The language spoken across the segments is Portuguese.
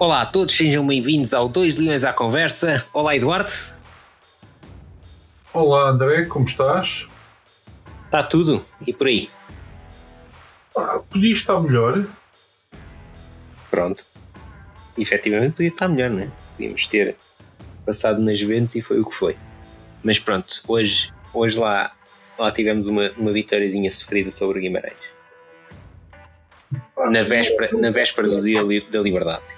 Olá a todos, sejam bem-vindos ao Dois Leões à Conversa. Olá, Eduardo. Olá, André, como estás? Está tudo? E por aí? Ah, podia estar melhor. Pronto. Efetivamente podia estar melhor, não é? Podíamos ter passado nas Juventus e foi o que foi. Mas pronto, hoje, hoje lá, lá tivemos uma, uma vitóriazinha sofrida sobre o Guimarães. Na véspera, na véspera do dia da liberdade.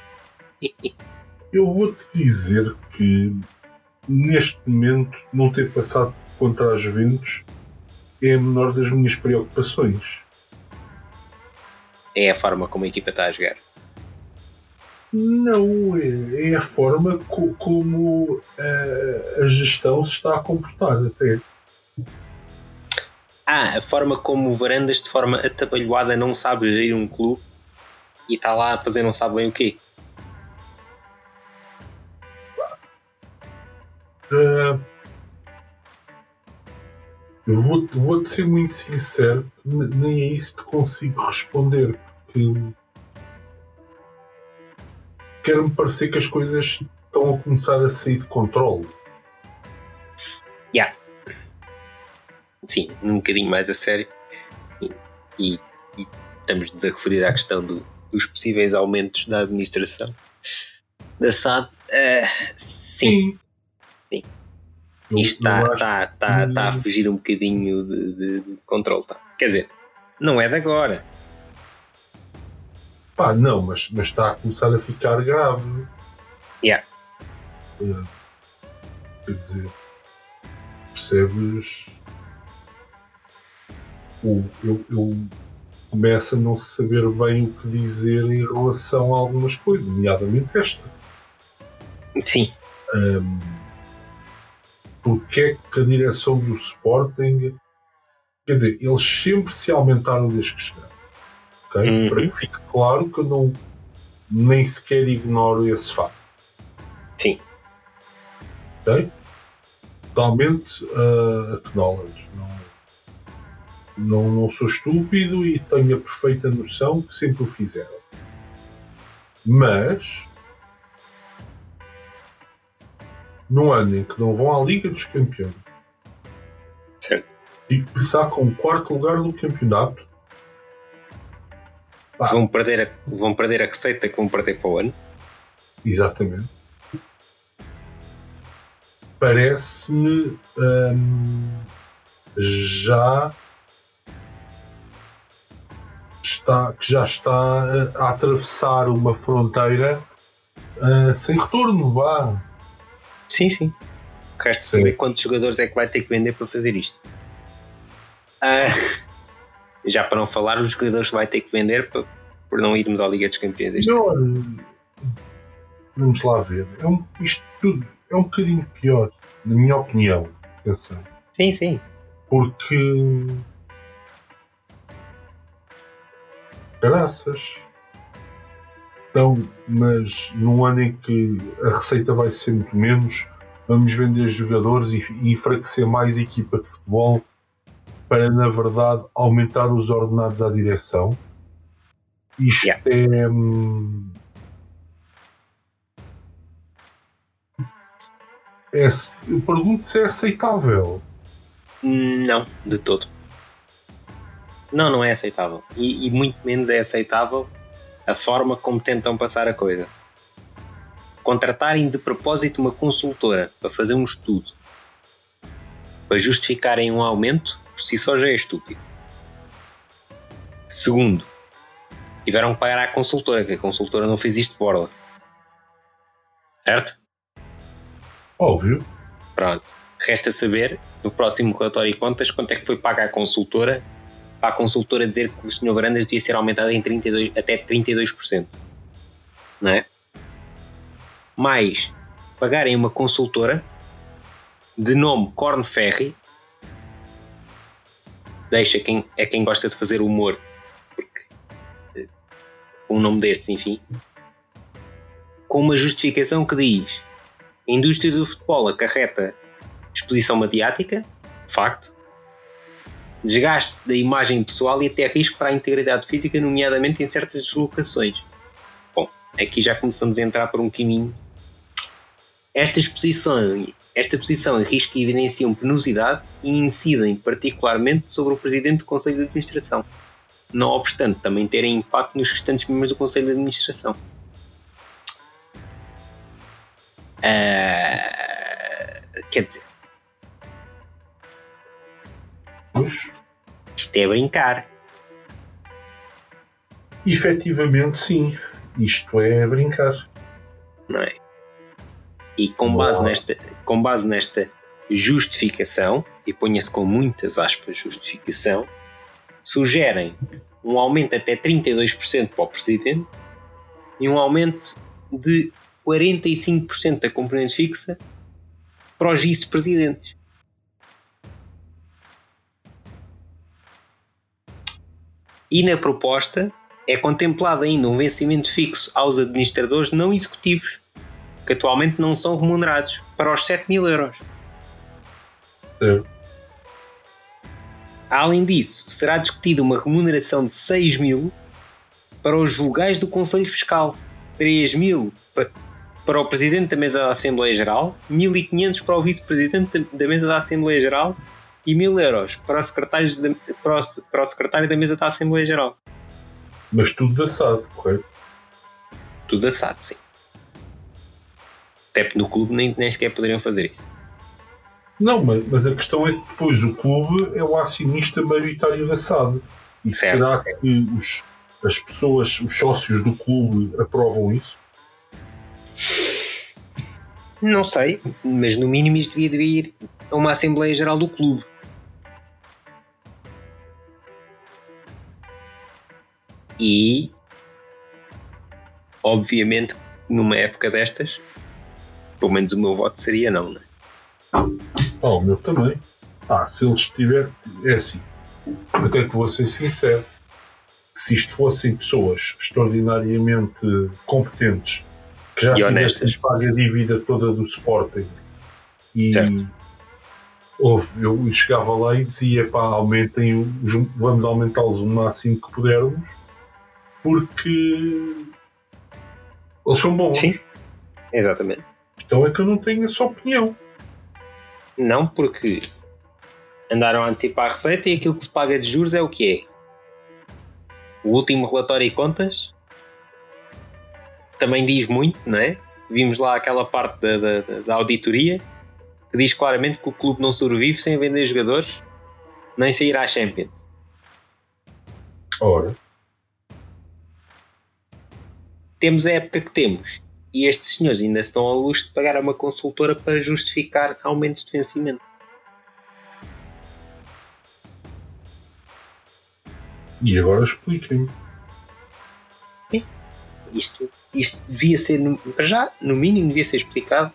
Eu vou-te dizer que neste momento não ter passado contra as Juventus é a menor das minhas preocupações. É a forma como a equipa está a jogar. Não, é, é a forma co- como eh, a gestão se está a comportar até. Ah, a forma como o Varandas, de forma atabalhoada, não sabe gerir um clube e está lá a fazer não sabe bem o quê. Eu vou- vou-te ser muito sincero, nem a isso te consigo responder, porque quero-me parecer que as coisas estão a começar a sair de controle. Sim, um bocadinho mais a sério. E, e- e estamos-nos a referir à questão do- dos possíveis aumentos da administração da SAD. Ah, sim, Sim. Isto está acho- está- está- está a fugir um bocadinho de, de- de controle. Tá? Quer dizer, não é de agora. Pá, não, mas, mas está a começar a ficar grave. Yeah. Eh, quer dizer, percebes? Eu, eu começo a não saber bem o que dizer em relação a algumas coisas, nomeadamente esta. Sim, Ahm, porque é que a direção do Sporting quer dizer, eles sempre se aumentaram desde que chegaram. ok? Uhum. Para que fique claro que eu não nem sequer ignoro esse facto. sim. ok? Totalmente uh, acknowledge. Não, não, não sou estúpido e tenho a perfeita noção que sempre o fizeram. Mas no ano em que não vão à Liga dos Campeões Certo. e que sacam o quarto lugar do campeonato, Pá. Vão, perder a, vão perder a receita que vão perder para o ano. Exatamente. Parece-me hum, já está, que já está a, atravessar uma fronteira ah, sem retorno, vá. Sim, sim. Sim. saber quantos jogadores é que vai ter que vender para fazer isto. Ah, já para não falar os jogadores que vai ter que vender para- por não irmos à Liga dos Campeões este ano. Melhor, vamos lá ver. É um, isto tudo é um bocadinho pior, na minha opinião. Atenção. Sim, sim. porque graças então mas num ano em que a receita vai ser muito menos vamos vender jogadores e, e enfraquecer mais a equipa de futebol para na verdade aumentar os ordenados à direção isto Yeah. é hum, é eu pergunto se é aceitável Não, de todo. Não, não é aceitável. E, e muito menos é aceitável a forma como tentam passar a coisa. Contratarem de propósito uma consultora para fazer um estudo para justificarem um aumento, por si só já é estúpido. Segundo, tiveram que pagar à consultora, que a consultora não fez isto de borla. Certo? óbvio Pronto. Resta saber, no próximo relatório de contas, quanto é que foi paga à consultora para a consultora dizer que o Sr. Varandas devia ser aumentado em 32, até 32%. Não é? Mais, pagarem uma consultora de nome Corn Ferry, deixa quem, é quem gosta de fazer humor, porque eh, um nome destes, enfim, com uma justificação que diz a indústria do futebol acarreta exposição mediática, facto, desgaste da imagem pessoal e até risco para a integridade física, nomeadamente em certas deslocações. Bom, aqui já começamos a entrar por um caminho. Esta exposição, esta posição e evidenciam penosidade e incidem particularmente sobre o Presidente do Conselho de Administração, não obstante também terem impacto nos restantes membros do Conselho de Administração. Uh, quer dizer, Pois. isto é brincar. Efetivamente, sim. Isto é brincar. não é? E com base, nesta, com base nesta justificação, e ponha-se com muitas aspas justificação, sugerem um aumento até 32% para o Presidente e um aumento de 45% da componente fixa para os vice-presidentes. E na proposta é contemplado ainda um vencimento fixo aos administradores não executivos, que atualmente não são remunerados, para os 7 mil euros. É. Além disso, será discutida uma remuneração de 6 mil para os vogais do Conselho Fiscal, 3 mil pa- para o Presidente da Mesa da Assembleia Geral, 1.500 para o Vice-Presidente da Mesa da Assembleia Geral e 1.000 euros para o, secretário da, para, o, para o Secretário da Mesa da Assembleia Geral. Mas tudo da SAD, correto? Tudo assado, sim. Até no clube nem, nem sequer poderiam fazer isso. Não, mas, mas a questão é que depois o clube é o acionista maioritário da SAD. E Certo. será que os, as pessoas, os sócios do clube aprovam isso? Não sei, mas no mínimo isto devia de ir a uma Assembleia Geral do clube. E, obviamente, numa época destas, pelo menos o meu voto seria não, né? Ah, o meu também. Ah, se eles tiverem. É assim. Até que vou ser sincero. Se isto fossem pessoas extraordinariamente competentes que já tivessem pago a dívida toda do Sporting e Certo. houve, eu chegava lá e dizia pá, aumentem os, vamos aumentá-los o máximo que pudermos porque eles são bons. Sim. Exatamente. Então é que eu não tenho essa opinião. Não porque andaram a antecipar a receita e aquilo que se paga de juros é o que é. O último relatório e contas também diz muito, não é? Vimos lá aquela parte da, da, da- da auditoria que diz claramente que o clube não sobrevive sem vender jogadores nem sair à Champions. Ora, Temos a época que temos e estes senhores ainda se dão ao luxo de pagar a uma consultora para justificar aumentos de vencimento. e agora expliquem-me. Isto, isto devia ser, para já, no mínimo, devia ser explicado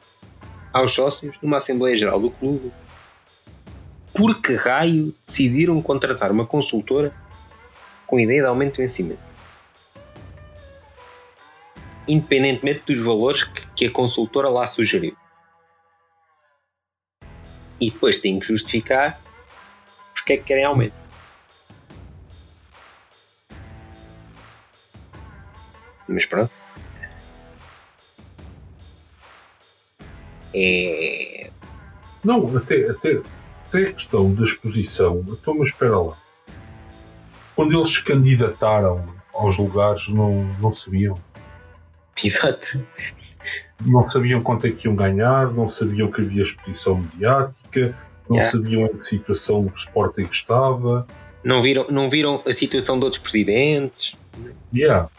aos sócios numa Assembleia Geral do clube por que raio decidiram contratar uma consultora com ideia de aumento de vencimento. Independentemente dos valores que, que a consultora lá sugeriu. E depois têm que justificar porque é que querem aumento. Mas pronto. É. Não, até, até, até a questão da exposição. Então, mas espera lá. Quando eles se candidataram aos lugares, não, não sabiam. Exato. Não sabiam quanto é que iam ganhar, não sabiam que havia exposição mediática, não Yeah. sabiam em que situação o Sporting estava. Não viram, não viram a situação de outros presidentes? Yeah.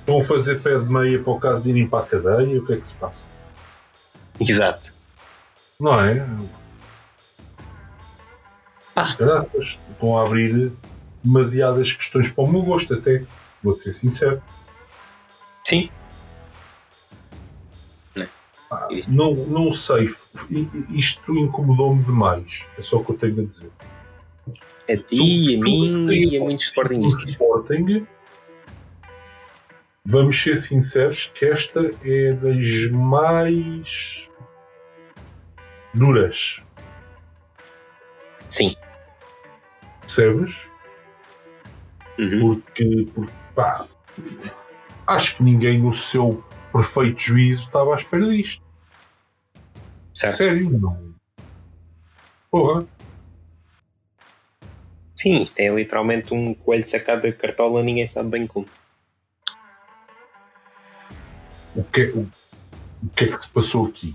Estão a fazer pé de meia para o caso de irem para a cadeia, o que é que se passa? Exato. Não é? Ah. Graças. Estão a abrir demasiadas questões para o meu gosto, até. Vou-te ser sincero. Sim. Ah, Isso. não, não sei. Isto incomodou-me demais. É só o que eu tenho a dizer. A ti, a Tu- mim tu- e a muitos sportingistas. Sporting, vamos ser sinceros que esta é das mais duras. Sim. Percebes? Uhum. Porque, porque pá, acho que ninguém no seu perfeito juízo estava à espera disto. Certo. Sério, não. Porra. Sim, tem literalmente um coelho sacado da cartola, ninguém sabe bem como. O que, o, o que é que se passou aqui?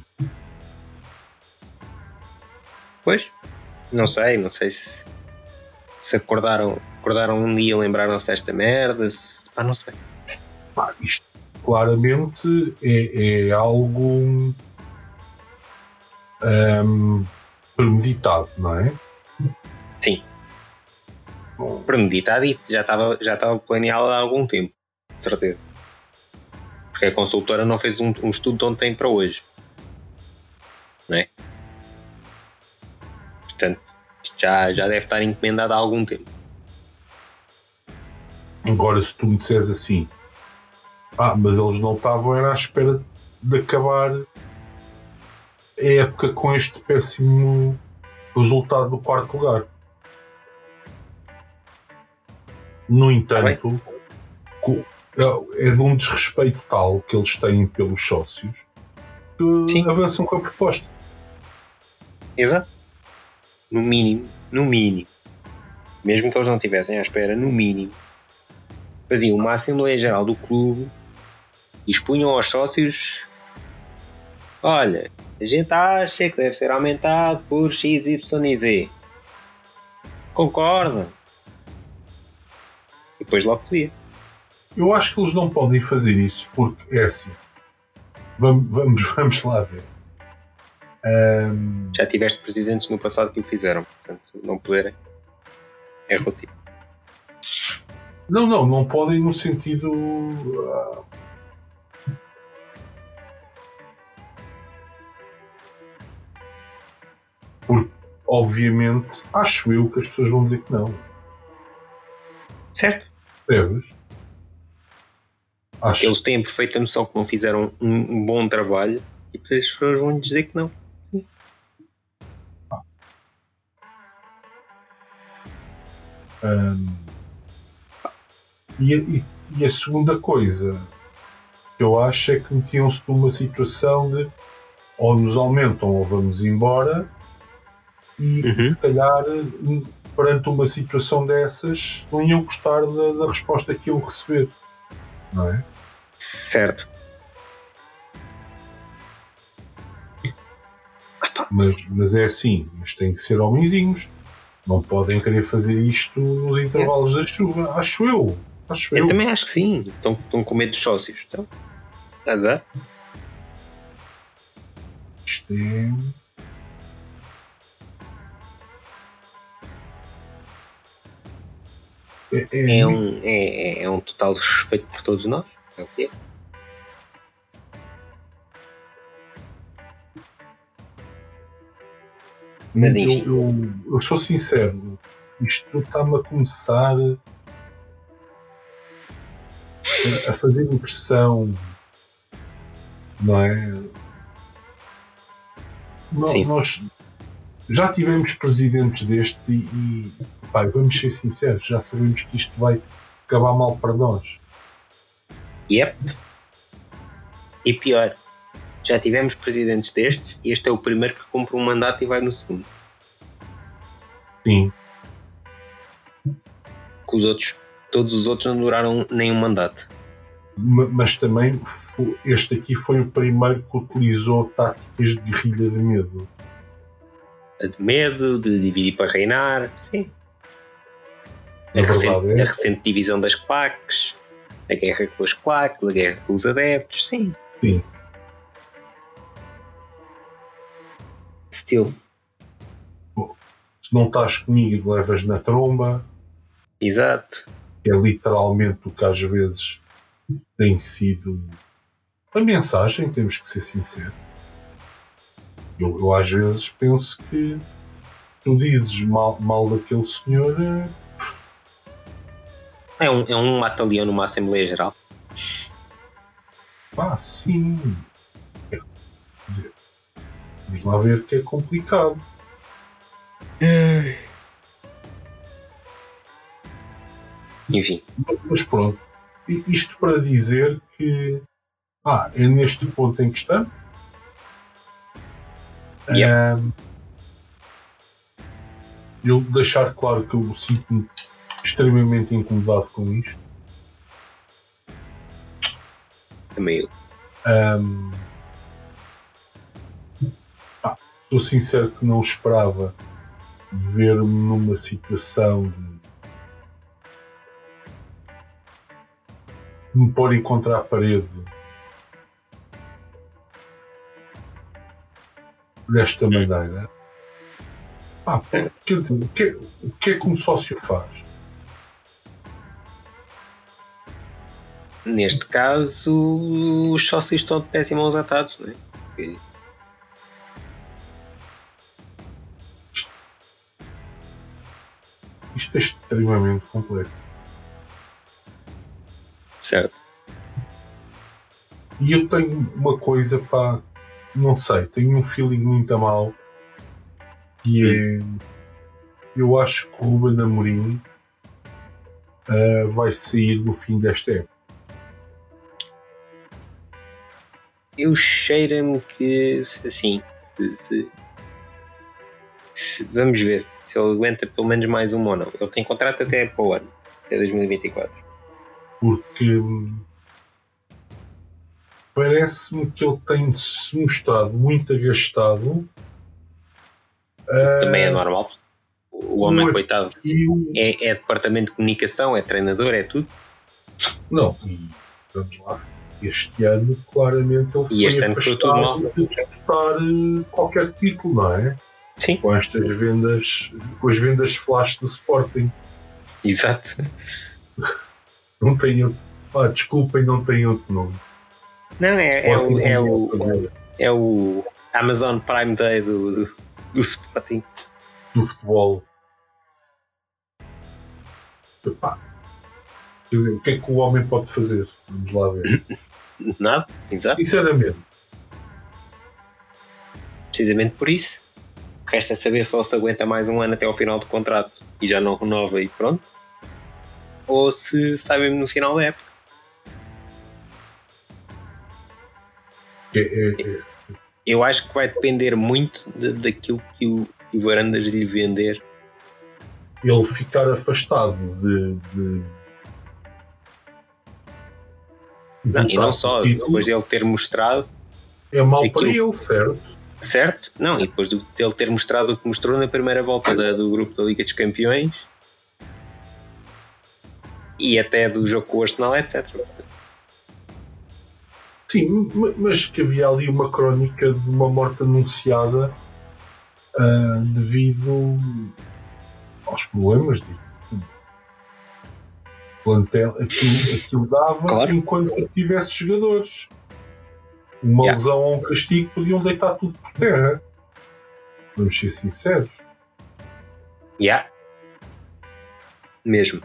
Pois, não sei, não sei se, se acordaram, acordaram um dia e lembraram-se desta merda, se, pá, não sei. Pá, isto claramente é, é algo hum, premeditado, não é? Sim. Premeditado e já estava, já estava planeado há algum tempo, de certeza. Porque a consultora não fez um, um estudo de ontem para hoje. Não é? Portanto, isto já, já deve estar encomendado há algum tempo. Agora, se tu me disseres assim, ah, mas eles não estavam era à espera de acabar a época com este péssimo resultado do quarto lugar. No entanto, co- é é de um desrespeito tal que eles têm pelos sócios que Sim. avançam com a proposta. Exato. No mínimo, no mínimo. Mesmo que eles não estivessem à espera, no mínimo. Faziam uma Assembleia Geral do clube expunham aos sócios: Olha, a gente acha que deve ser aumentado por X, Y e Z. Concorda? E depois logo se via. Eu acho que eles não podem fazer isso porque é assim. Vamos, vamos, vamos lá ver. Ahm, Já tiveste presidentes no passado que o fizeram, portanto, não poderem. É relativo. não, não, não podem no sentido. ah, porque, obviamente, acho eu que as pessoas vão dizer que não. Certo? Percebes? Acho Eles têm perfeita noção que não fizeram um, bom trabalho e depois as pessoas vão dizer que não. Ahm, e, a- e- e a segunda coisa que eu acho é que metiam-se numa situação de ou nos aumentam ou vamos embora e Uhum. se calhar perante uma situação dessas não iam gostar da, da resposta que iam receber. Não é? Certo. Mas, mas é assim, mas têm que ser homenzinhos. Não podem querer fazer isto nos intervalos da chuva. Acho eu. Acho Eu eu. também acho que sim. Estão, estão com medo dos sócios. Então, azar. Isto é. É, é, É um, é, é- é um total respeito por todos nós. É o que é. Mas eu, eu, eu sou sincero, isto está-me a começar a- a fazer impressão, não é? Sim. Nós já tivemos presidentes destes e, e pá, vamos ser sinceros, já sabemos que isto vai acabar mal para nós. Yep. E pior, já tivemos presidentes destes e este é o primeiro que cumpre um mandato e vai no segundo. Sim, Que os outros, todos os outros não duraram nenhum mandato. ma- mas também este aqui foi o primeiro que utilizou táticas de guerrilha de medo. De medo, de dividir para reinar. Sim. A, Na recente, é. a recente divisão das claques, a guerra com as claques, a guerra com os adeptos. Sim. Sim. Still. Se não estás comigo, levas na tromba. Exato. é literalmente o que às vezes tem sido a mensagem, temos que ser sinceros. Eu, eu às vezes penso que tu dizes mal, mal daquele senhor, eh, É um, é um mata-leão numa Assembleia Geral. pá, sim. Quer dizer, vamos lá ver que é complicado. Enfim. Mas pronto, isto para dizer que ah, é neste ponto em que estamos. Um, eu deixar claro que eu sinto-me extremamente incomodado com isto. Também eu. Um, ah, sou sincero que não esperava ver-me numa situação de me pôr contra a parede desta maneira. Quer dizer, o, que, o que é que um sócio faz? Neste caso, os sócios estão de pés e mãos atados, não é? Porque Isto é extremamente complexo. Certo. E eu tenho uma coisa para. Não sei, tenho um feeling muito a mal. E é. Eu acho que o Ruben Amorim uh, vai sair no fim desta época. Eu cheiro-me que, assim, se, se, se, vamos ver se ele aguenta pelo menos mais um ou não. Ele tem contrato até para o ano, até 2024. Porque parece-me que ele tem se mostrado muito agastado. Também é normal. O homem, o coitado, artigo- é, é departamento de comunicação, é treinador, é tudo. Não, vamos lá. Este ano, claramente, ele E foi afastado de disputar eh, qualquer título, não é? Sim, Com estas vendas, com as vendas flash do Sporting. exato. Não tenho. Ah, desculpem, não tenho outro nome. Não, é, é, o, é, o, é o Amazon Prime Day do, do, do Sporting. do futebol. Epá. O que é que o homem pode fazer? Vamos lá ver. Nada, exato. Sinceramente, Precisamente por isso. Resta saber só se aguenta mais um ano até ao final do contrato e já não renova e pronto. Ou se sai mesmo no final da época. é, é- é- Eu acho que vai depender muito de- daquilo que o, que o Varandas lhe vender. ele ficar afastado de. de Não, e não só, título, depois dele ter mostrado, é mau aquilo- para ele, certo? certo? Não, e depois do- dele ter mostrado o que mostrou na primeira volta da- do grupo da Liga dos Campeões e até do jogo com o Arsenal, etc. Sim, ma- mas que havia ali uma crónica de uma morte anunciada ah, devido aos problemas de plantel. Aquilo, aquilo dava Claro. enquanto tivesse jogadores. Uma Yeah. lesão ou um castigo podiam deitar tudo por terra. Vamos ser sinceros. Yeah. Mesmo.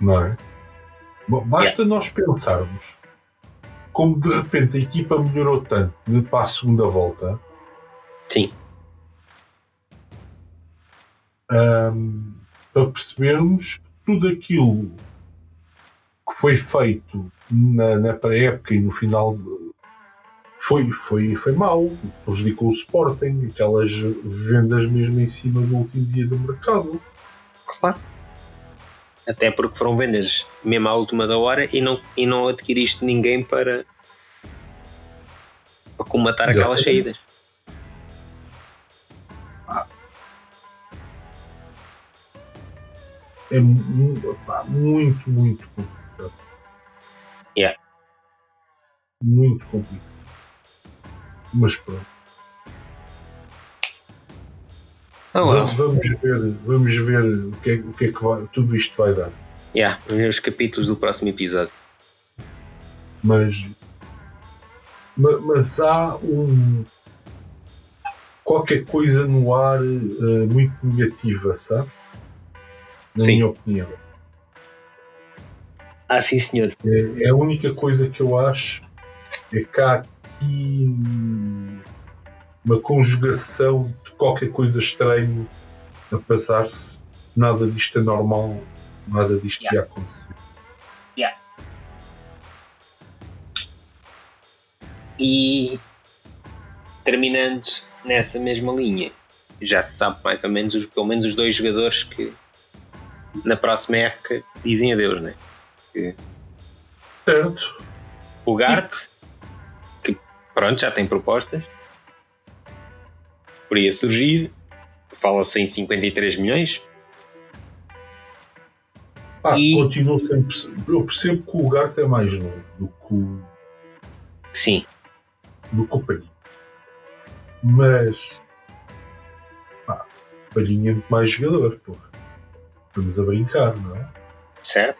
não é? Bom, basta nós pensarmos como de repente a equipa melhorou tanto para a segunda volta Sim. ahm, para percebermos que tudo aquilo que foi feito na, na pré-época e no final foi, foi, foi mau, prejudicou o Sporting, aquelas vendas mesmo em cima do último dia do mercado. Claro. Até porque foram vendas mesmo à última da hora e não, e não adquiriste ninguém para, para comatar aquelas Exatamente. saídas. É mu- pá, muito, muito complicado. Yeah. Muito complicado. Mas pronto. Oh, well. Vamos ver, vamos ver o que é, o que, é que vai- tudo isto vai dar. Yeah, vamos ver os capítulos do próximo episódio. Mas, ma- mas há um qualquer coisa no ar eh, muito negativa, sabe? Na Sim. minha opinião. Ah, sim, senhor. É, é a única coisa que eu acho é que há aqui uma conjugação de qualquer coisa estranho a passar-se. Nada disto é normal nada disto Yeah. ia acontecer. E terminando nessa mesma linha, já se sabe mais ou menos, os- pelo menos os dois jogadores que na próxima época dizem adeus, né? Certo? O Gart, que pronto, já tem propostas, poderia surgir, fala-se em 53 milhões, Ah, E- continuo sempre. Eu percebo que o Garte é mais novo do que o, sim, do que o Palhinha. Mas. Pá, o Palhinha é muito mais jogador, porra. Estamos a brincar, não é? certo?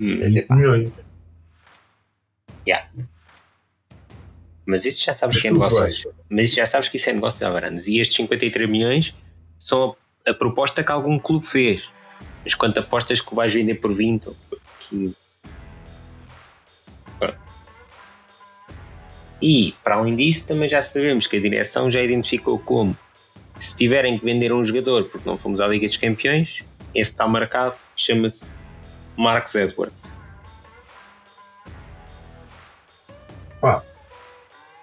Hum, Mas, 20 epá, milhões. mas isso já sabes Mas que é tudo negócios. Mas isso já sabes que isso é negócio de Alvarandes. E estes 53 milhões são a, a proposta que algum clube fez. Mas quanto apostas que vais vender por 20 ou por 15? Pronto. E, para além disso, também já sabemos que a direção já identificou como se tiverem que vender um jogador porque não fomos à Liga dos Campeões, esse está marcado, chama-se Marcos Edwards.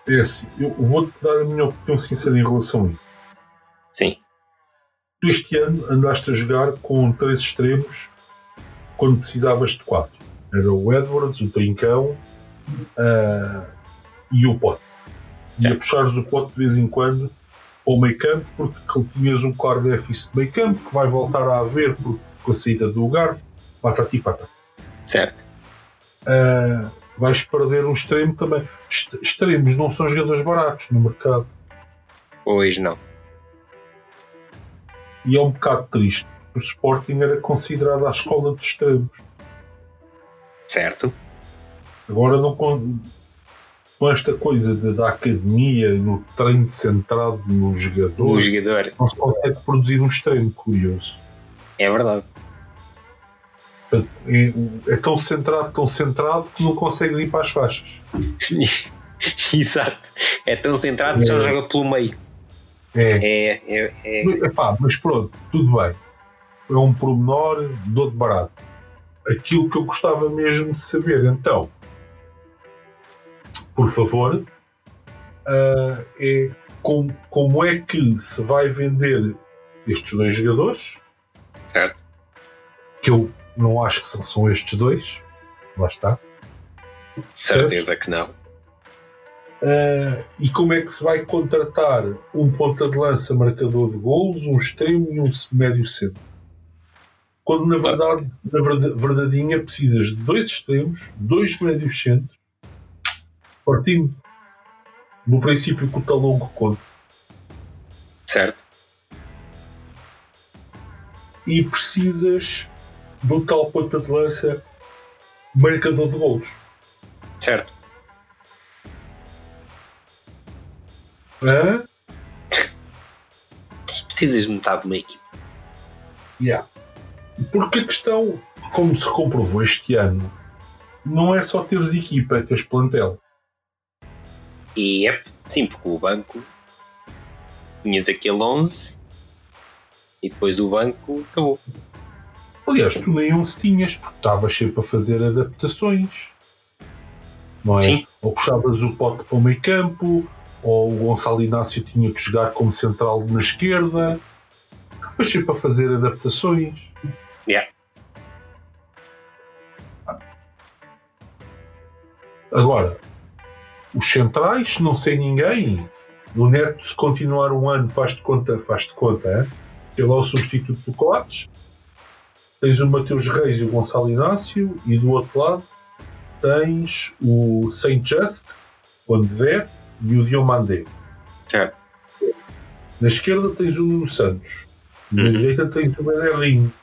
É assim, eu vou-te dar a minha opinião sincera em relação a isso. Sim, Tu este ano andaste a jogar com três extremos quando precisavas de quatro. Era o Edwards, o Trincão ah, e o Pote. E a puxares o Pote de vez em quando para o meio campo, porque tinhas um claro déficit de meio campo que vai voltar a haver por- com a saída do lugar. Patati patata. certo. Ah, vais perder um extremo também. Est- Extremos não são jogadores baratos no mercado. Hoje não. E é um bocado triste. porque O Sporting era considerado a escola dos extremos. Certo? Agora não com, esta coisa de- da academia no treino centrado no jogador, jogador. não se consegue produzir um extremo curioso. É verdade. É, é tão centrado, tão centrado que não consegues ir para as faixas. Exato. É tão centrado que só É. joga pelo meio. É. É, é, é. Epá, mas pronto, tudo bem. É um pormenor, dou de barato. Aquilo que eu gostava mesmo de saber, então, por favor, ah, é como, como é que se vai vender estes dois jogadores, Certo? que eu não acho que são, são estes dois, lá está. Certeza que não. Ah, e como é que se vai contratar um ponta de lança marcador de golos, um extremo e um médio centro? Quando na verdade, na verda- verdadeinha, precisas de dois extremos, dois médios centros, partindo do princípio que o talongo conta, Certo? e precisas do tal ponta de lança marcador de golos. Certo. Hã? Precisas de metade de uma equipe. Yeah. Porque a questão, como se comprovou este ano, não é só teres equipa, é teres plantel. E é sim, porque o banco tinhas aquele 11 e depois o banco acabou. Aliás, tu nem 11 tinhas, porque estavas sempre a fazer adaptações. Não é? Sim. Ou puxavas o pote para o meio campo, ou o Gonçalo Inácio tinha que jogar como central na esquerda. Estavas sempre a fazer adaptações. Yeah. Agora, os centrais, não sei ninguém. O Neto, se continuar um ano, faz-te conta, faz-te conta, é? Ele é o substituto do Coates. Tens o Mateus Reis e o Gonçalo Inácio, e do outro lado tens o Saint Just, quando der, e o Diomandé. Certo. Na esquerda tens o Santos, na Uhum. direita tens o Bellerrinho.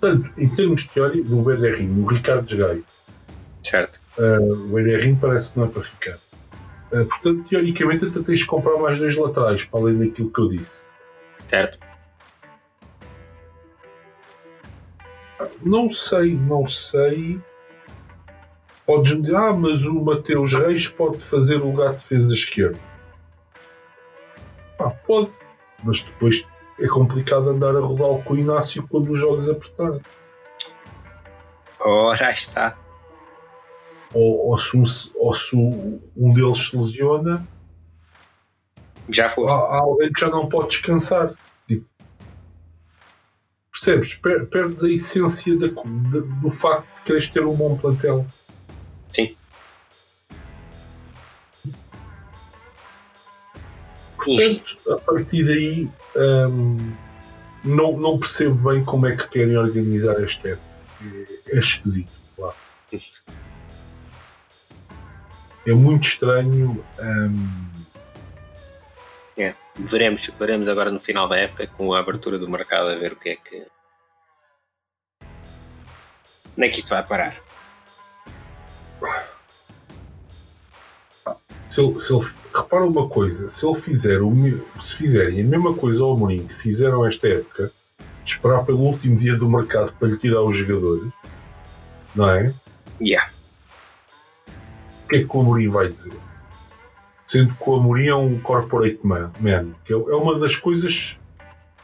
Portanto, em termos teóricos, do Bellerrinho, o Ricardo Desgaio. Certo. Uh, o Bellerrinho parece que não é para ficar. Uh, portanto, teoricamente, até tens de comprar mais dois laterais, para além daquilo que eu disse. Certo. Não sei, não sei. Podes-me dizer, ah, mas o Mateus Reis pode fazer o lugar de defesa esquerda. Ah, pode, mas depois é complicado andar a rodar com o Inácio quando os jogos apertados. Ora, está. Ou, ou, se um, ou se um deles se lesiona, já foste. há, há alguém que já não pode descansar. Tipo, percebes? Per, perdes a essência da, da, do facto de queres ter um bom plantel. Sim. Portanto, a partir daí hum, não, não percebo bem como é que querem organizar esta época. É, é esquisito, claro. É muito estranho. Hum, é, veremos, veremos agora no final da época com a abertura do mercado a ver o que é que. Onde é que isto vai parar? Se ele, se ele, repara uma coisa, se ele fizer o, se fizerem a mesma coisa ao Mourinho que fizeram esta época, de esperar pelo último dia do mercado para lhe tirar os jogadores, não é? Yeah. O que é que o Mourinho vai dizer? Sendo que o Amorim é um corporate man, man que é, é uma das coisas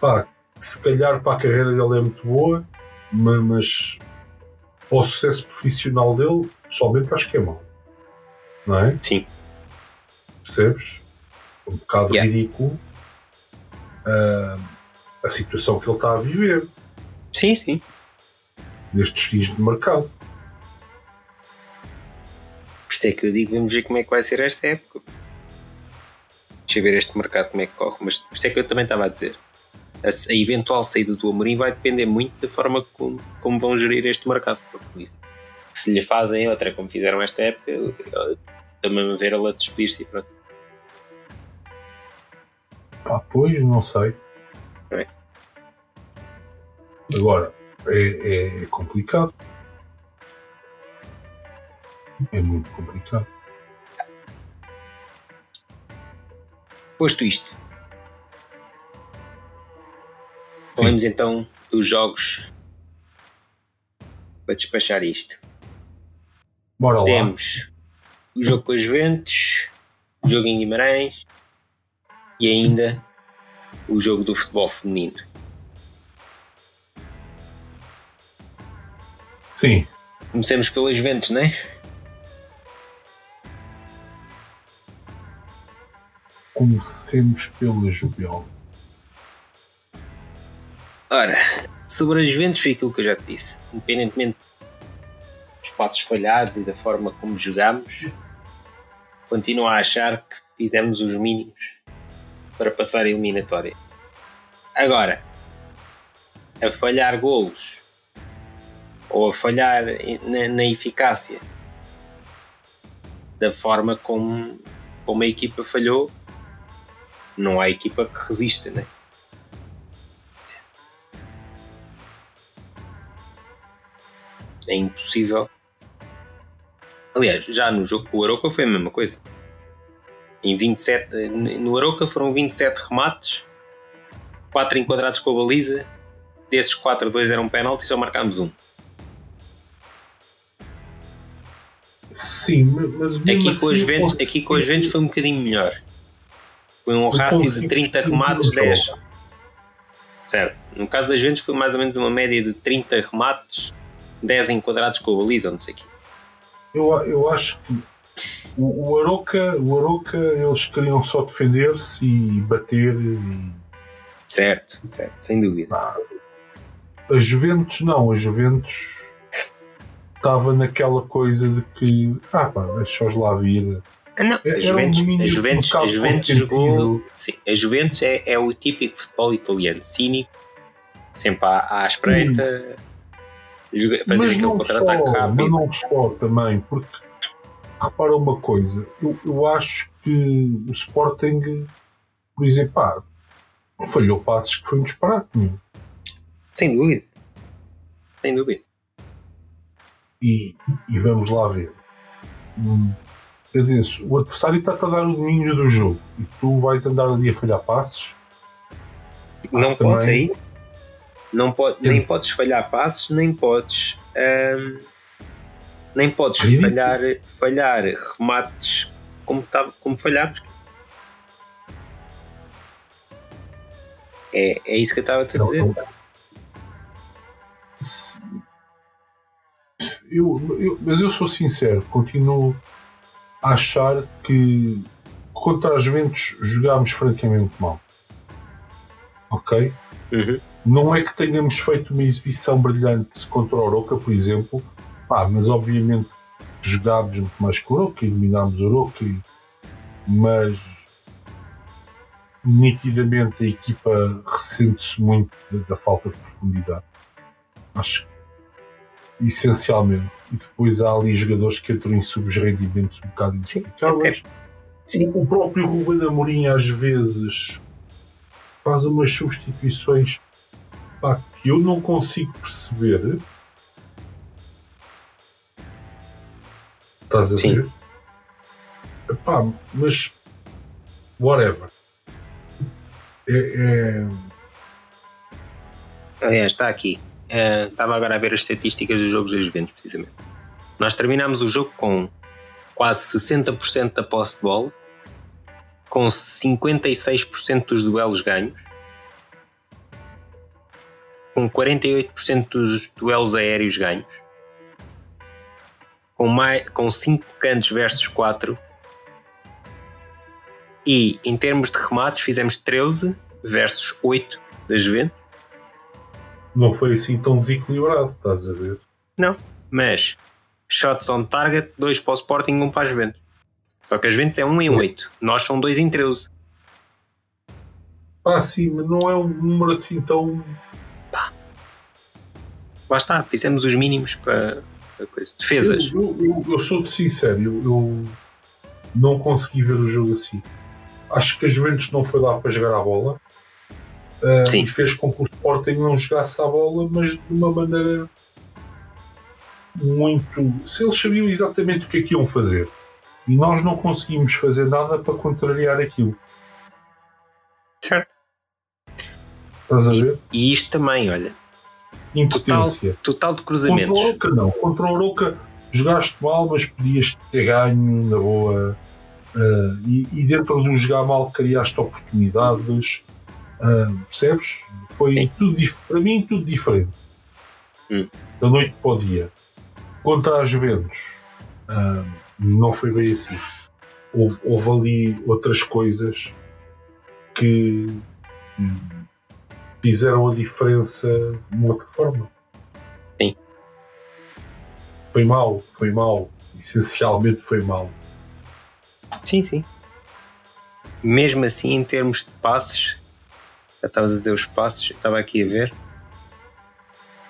pá, que se calhar para a carreira dele é muito boa, mas para o sucesso profissional dele, pessoalmente acho que é mau. Não é? Sim. Percebes? Um bocado Yeah. ridículo uh, a situação que ele está a viver Sim, sim. nestes fins de mercado. Isso é que eu digo, vamos ver como é que vai ser esta época. Deixa eu ver este mercado como é que corre. Mas por isso é que eu também estava a dizer. A, a eventual saída do Amorim vai depender muito da forma como, como vão gerir este mercado. Porque se lhe fazem outra como fizeram esta época, eu- eu- também a ver ele a despedir-se e pronto. Ah, pois, não sei. É. Agora, é- é complicado. É muito complicado. Posto isto, falemos então dos jogos para despachar isto. Bora lá. Temos o jogo com os Juventus, o jogo em Guimarães e ainda o jogo do futebol feminino. Sim, Comecemos pelos Juventus, não é? Comecemos pela Jubel. Ora, sobre as Juventus foi aquilo que eu já te disse. Independentemente dos passos falhados e da forma como jogámos, continuo a achar que fizemos os mínimos para passar a eliminatória. Agora, a falhar golos ou a falhar na, na eficácia da forma como, como a equipa falhou, não há equipa que resista, né? é impossível. Aliás, já no jogo com o Aroca foi a mesma coisa. Em 27, no Aroca foram 27 remates, 4 enquadrados com a baliza. Desses 4, 2 eram penalti e só marcámos um. Sim, mas Aqui assim com eu Ventos, aqui com dizer Ventos foi um bocadinho melhor. Foi um rácio de consigo 30 discutir remates, o jogo. 10. Certo. No caso das Ventos foi mais ou menos uma média de 30 remates, 10 enquadrados com a baliza, ou não sei o quê. Eu, eu acho que o, o Aroca, o Aroca, eles queriam só defender-se e bater. E, Certo, certo, sem dúvida. a Juventus não, a Juventus estava naquela coisa de que, ah pá, deixa-os lá vir. Ah, não, Era a um Juventus, domínio a Juventus, a Juventus jogou. Sim, a Juventus é, é o típico futebol italiano, cínico, sempre à, à espreita, fazer Mas aquele contra-ataque só, mas rápido. não só também, porque repara uma coisa, eu, eu acho que o Sporting, por exemplo, pá, falhou passos que foi um disparate. meu. Sem dúvida. Sem dúvida. E, e vamos lá ver. Hum, Quer dizer, o adversário está a dar o domínio do jogo e tu vais andar ali a falhar passos, Não Ah, podes, é também. isso? Não pode, nem podes falhar passos, nem podes. ahm, nem podes falhar, falhar remates como, tá, como falhámos. É, é isso que eu estava a te dizer. Não, eu, eu, mas eu sou sincero, continuo achar que contra as Juventus jogámos francamente mal. Ok? Uhum. Não é que tenhamos feito uma exibição brilhante contra o Oroca, por exemplo, pá, mas obviamente jogámos muito mais que o Oroca, eliminámos o Oroca, mas nitidamente a equipa ressente-se muito da, falta de profundidade. Acho que essencialmente. E depois há ali jogadores que entram em subrendimentos um bocado inexplicáveis. Sim. O próprio Ruben Amorim às vezes faz umas substituições pá, que eu não consigo perceber. Estás a Sim. ver? Epá, mas whatever. É, é... Aliás, está aqui. Uh, estava agora a ver as estatísticas dos jogos das Juventus, precisamente. Nós terminámos o jogo com quase 60% da posse de bola, com 56% dos duelos ganhos, com 48% dos duelos aéreos ganhos, com, mais, com 5 cantos versus 4. E em termos de remates, fizemos 13 versus 8 das Juventus. Não foi assim tão desequilibrado, estás a ver? Não, mas shots on target, 2 para o Sporting, 1 um para as Juventus. Só que as Juventus é 1 um em 8, nós são 2 em 13. Ah, sim, mas não é um número assim tão lá está, fizemos os mínimos para, para coisa. defesas. Eu, eu, eu, sou-te sincero, eu, eu, não consegui ver o jogo assim. Acho que a Juventus não foi lá para jogar a bola Sim. e fez com que o Sporting não jogasse a bola, mas de uma maneira muito. Se eles sabiam exatamente o que é que iam fazer e nós não conseguimos fazer nada para contrariar aquilo. Certo. Estás a ver? E, e isto também, olha, impotência. Total, total de cruzamentos. Contra o Oroca não. Contra o Oroca jogaste mal, mas podias ter ganho na boa. Uh, e, e, dentro de um jogar mal criaste oportunidades. Uh, percebes? Foi Sim. tudo para mim tudo diferente. Hum. Da noite para o dia. Contra as Juventus uh, não foi bem assim. Houve, houve ali outras coisas que hum, fizeram a diferença de uma outra forma. Sim. Foi mal, foi mal. Essencialmente foi mal. Sim, sim. Mesmo assim, em termos de passes, estavas a dizer os passes, eu estava aqui a ver.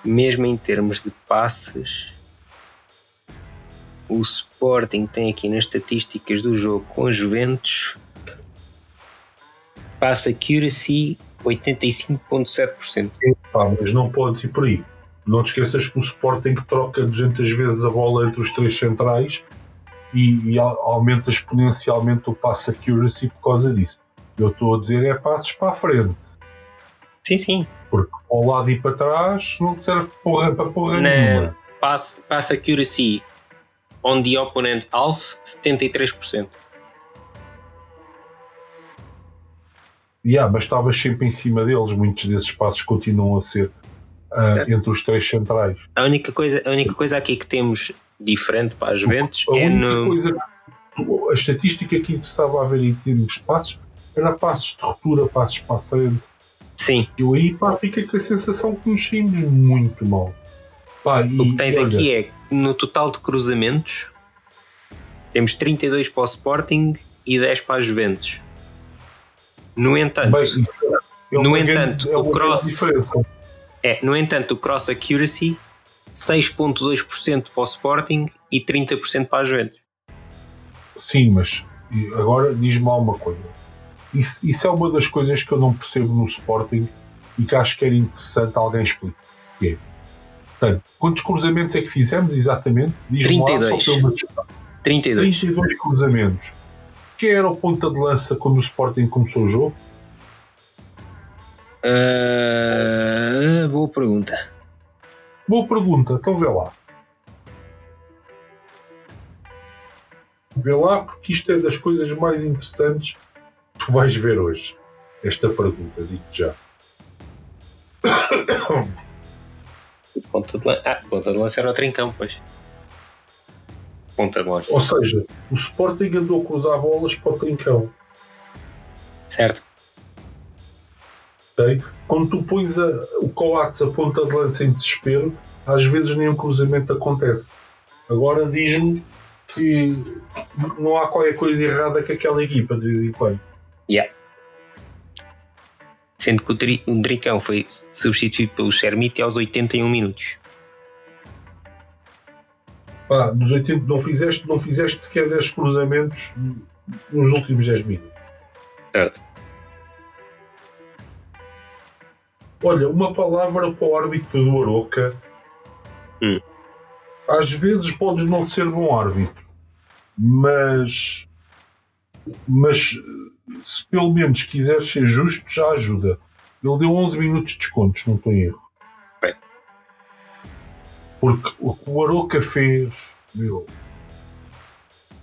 Mesmo em termos de passes, o Sporting tem aqui nas estatísticas do jogo com os Juventus pass accuracy 85,7%. Pá, mas não podes ir por aí. Não te esqueças que o Sporting troca 200 vezes a bola entre os três centrais e, e aumenta exponencialmente o pass accuracy por causa disso. Eu estou a dizer é passos para a frente. Sim, sim. Porque ao lado e para trás não te serve porra, para porra Na nenhuma. pass, pass accuracy on the opponent half, 73%. Yeah, mas estavas sempre em cima deles. Muitos desses passos continuam a ser uh, entre os três centrais. A única, coisa, a única coisa aqui que temos diferente para as Juventus A é única no. coisa, a estatística que interessava a ver em termos de passos era passos de ruptura, passos para a frente. Sim, Eu aí pá, fiquei com a sensação que nos saímos muito mal. Pá, e, o que tens olha, aqui é que no total de cruzamentos temos 32 para o Sporting e 10 para as Juventus. No entanto, bem, isso é No entanto, grande- é o grande cross- diferença. é, no entanto, o cross accuracy 6.2% para o Sporting e 30% para as Juventus. Sim, mas e agora diz-me uma coisa. Isso, isso é uma das coisas que eu não percebo no Sporting e que acho que era interessante alguém explicar. É, portanto, quantos cruzamentos é que fizemos exatamente? Lá, 32. só para eu me ajustar. 32. 32 cruzamentos. Quem era o ponta de lança quando o Sporting começou o jogo? Ah, boa pergunta. Boa pergunta, então vê lá. Vê lá, porque isto é das coisas mais interessantes tu vais ver hoje. Esta pergunta, digo já. Ponta de lança. Ah, ponta de lança era o trincão, pois. Ponta de lança. Ou seja, o Sporting andou a cruzar bolas para o trincão. Certo. ok? Quando tu pões a, o Coates a ponta de lança em desespero, às vezes nenhum cruzamento acontece. Agora diz-me que não há qualquer coisa errada com aquela equipa de vez em quando. Yeah. Sendo que o, tri, o Dricão foi substituído pelo Shermite aos 81 minutos. Pá, nos 80, não, fizeste, não fizeste sequer 10 cruzamentos nos últimos 10 minutos. Certo. Olha, uma palavra para o árbitro do Aroca. Hum. Às vezes podes não ser bom árbitro, mas. Mas se pelo menos quiseres ser justo, já ajuda. Ele deu 11 minutos de descontos, não estou em erro. Bem. Porque o que o Aroca fez, meu,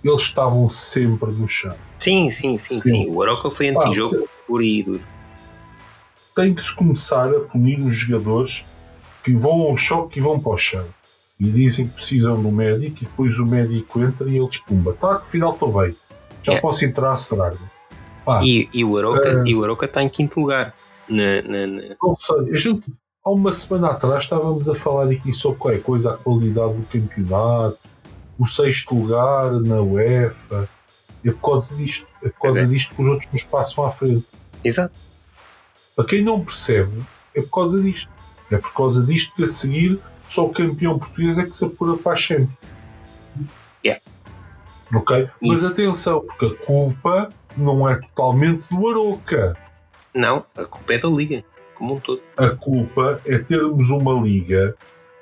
eles estavam sempre no chão. Sim, sim, sim, sim. Sim. O Aroca foi Pá, antijogo puro e duro. tem que se começar a punir os jogadores que vão ao choque e vão para o chão. E dizem que precisam do médico e depois o médico entra e eles pumba. Tá, que afinal estou bem. Já É. posso entrar a acelerar. Pá, E, e o Aroca e o Aroca está em quinto lugar. Na, na, na- não sei. A gente, há uma semana atrás estávamos a falar aqui sobre qualquer coisa, a qualidade do campeonato, o sexto lugar na UEFA. É por causa disto. É por causa é. disto que os outros nos passam à frente. Exato. Para quem não percebe, é por causa disto. É por causa disto que a seguir só o campeão português é que se apura para a Champions. Yeah. Ok? Mas Isso. atenção, porque a culpa não é totalmente do Aroca. Não, a culpa é da Liga, como um todo. A culpa é termos uma liga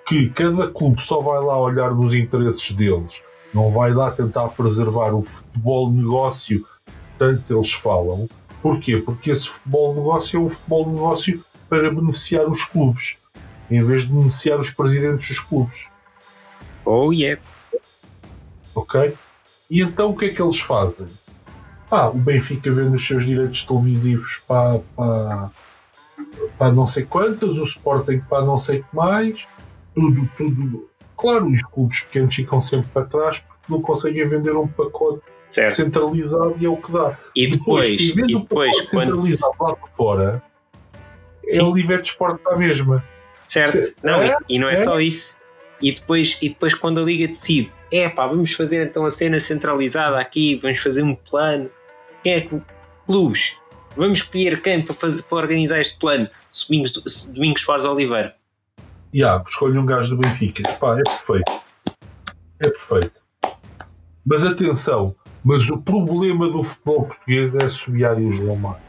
que cada clube só vai lá olhar nos interesses deles. Não vai lá tentar preservar o futebol negócio, tanto eles falam. Porquê? Porque esse futebol negócio é um futebol negócio para beneficiar os clubes, em vez de beneficiar os presidentes dos clubes. Oh, yeah. Ok? E então o que é que eles fazem? Ah, o Benfica vende os seus direitos televisivos para, para, para não sei quantas, o Sporting para não sei que mais, tudo, tudo. Claro, os clubes pequenos ficam sempre para trás porque não conseguem vender um pacote Certo. centralizado e é o que dá. E depois, vende e o depois quando. se- lá para fora, é Sim. o Livete Esportes à mesma. Certo. Não, é? e, e não é, É? só isso. E depois, e depois quando a Liga decide, é pá, vamos fazer então a cena centralizada aqui, vamos fazer um plano. Quem é que. Clubes, vamos escolher quem para, fazer, para organizar este plano? Domingos, Domingos Soares Oliveira. Ah, escolhe um gajo do Benfica. Pá, é perfeito. É perfeito. Mas atenção, mas o problema do futebol português é assobiar o João Mário.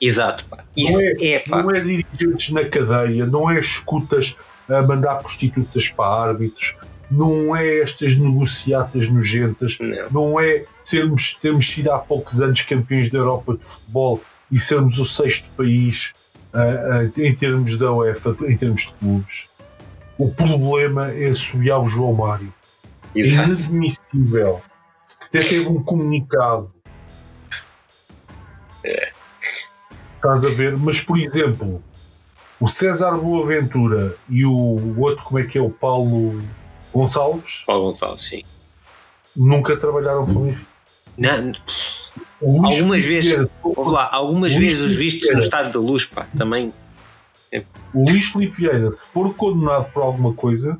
Exato, pá. Isso Não é, pá. Não é dirigentes na cadeia, não é escutas a mandar prostitutas para árbitros, não é estas negociatas nojentas, Não. não é sermos, termos sido há poucos anos campeões da Europa de futebol e sermos o sexto país ah, ah, em termos da UEFA, em termos de clubes. O problema é assobiar o João Mário. É Exato. inadmissível. Até teve um comunicado. Estás a ver? Mas, por exemplo, o César Boaventura e o outro, como é que é? O Paulo Gonçalves, Paulo Gonçalves, sim. nunca trabalharam para o Benfica. Não, Algumas vezes- lá, algumas Luís vezes os vistos no estado da luz, pá, também. O Luís Filipe Vieira, se for condenado por alguma coisa,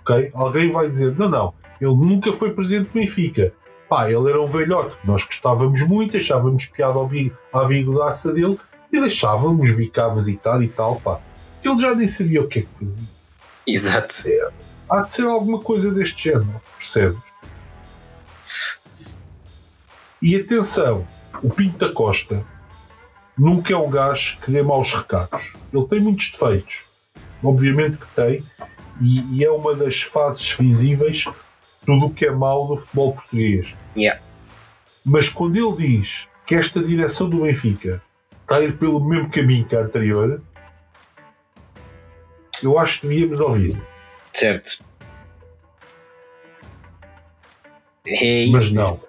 ok? Alguém vai dizer: não, não, ele nunca foi presidente do Benfica. Pá, ele era um velhote que nós gostávamos muito, achávamos piada ao bi- à bigodaça dele e deixávamos vir cá visitar e tal, pá. Ele já nem sabia o que é que fazia. Exato. Há de ser alguma coisa deste género, percebes? E atenção, o Pinto da Costa nunca é um gajo que dê maus recados. Ele tem muitos defeitos, obviamente que tem, e, e é uma das fases visíveis de tudo o que é mau do futebol português. Yeah. Mas quando ele diz que esta direção do Benfica está a ir pelo mesmo caminho que a anterior, eu acho que devíamos ouvir. Certo. É isso. Mas não.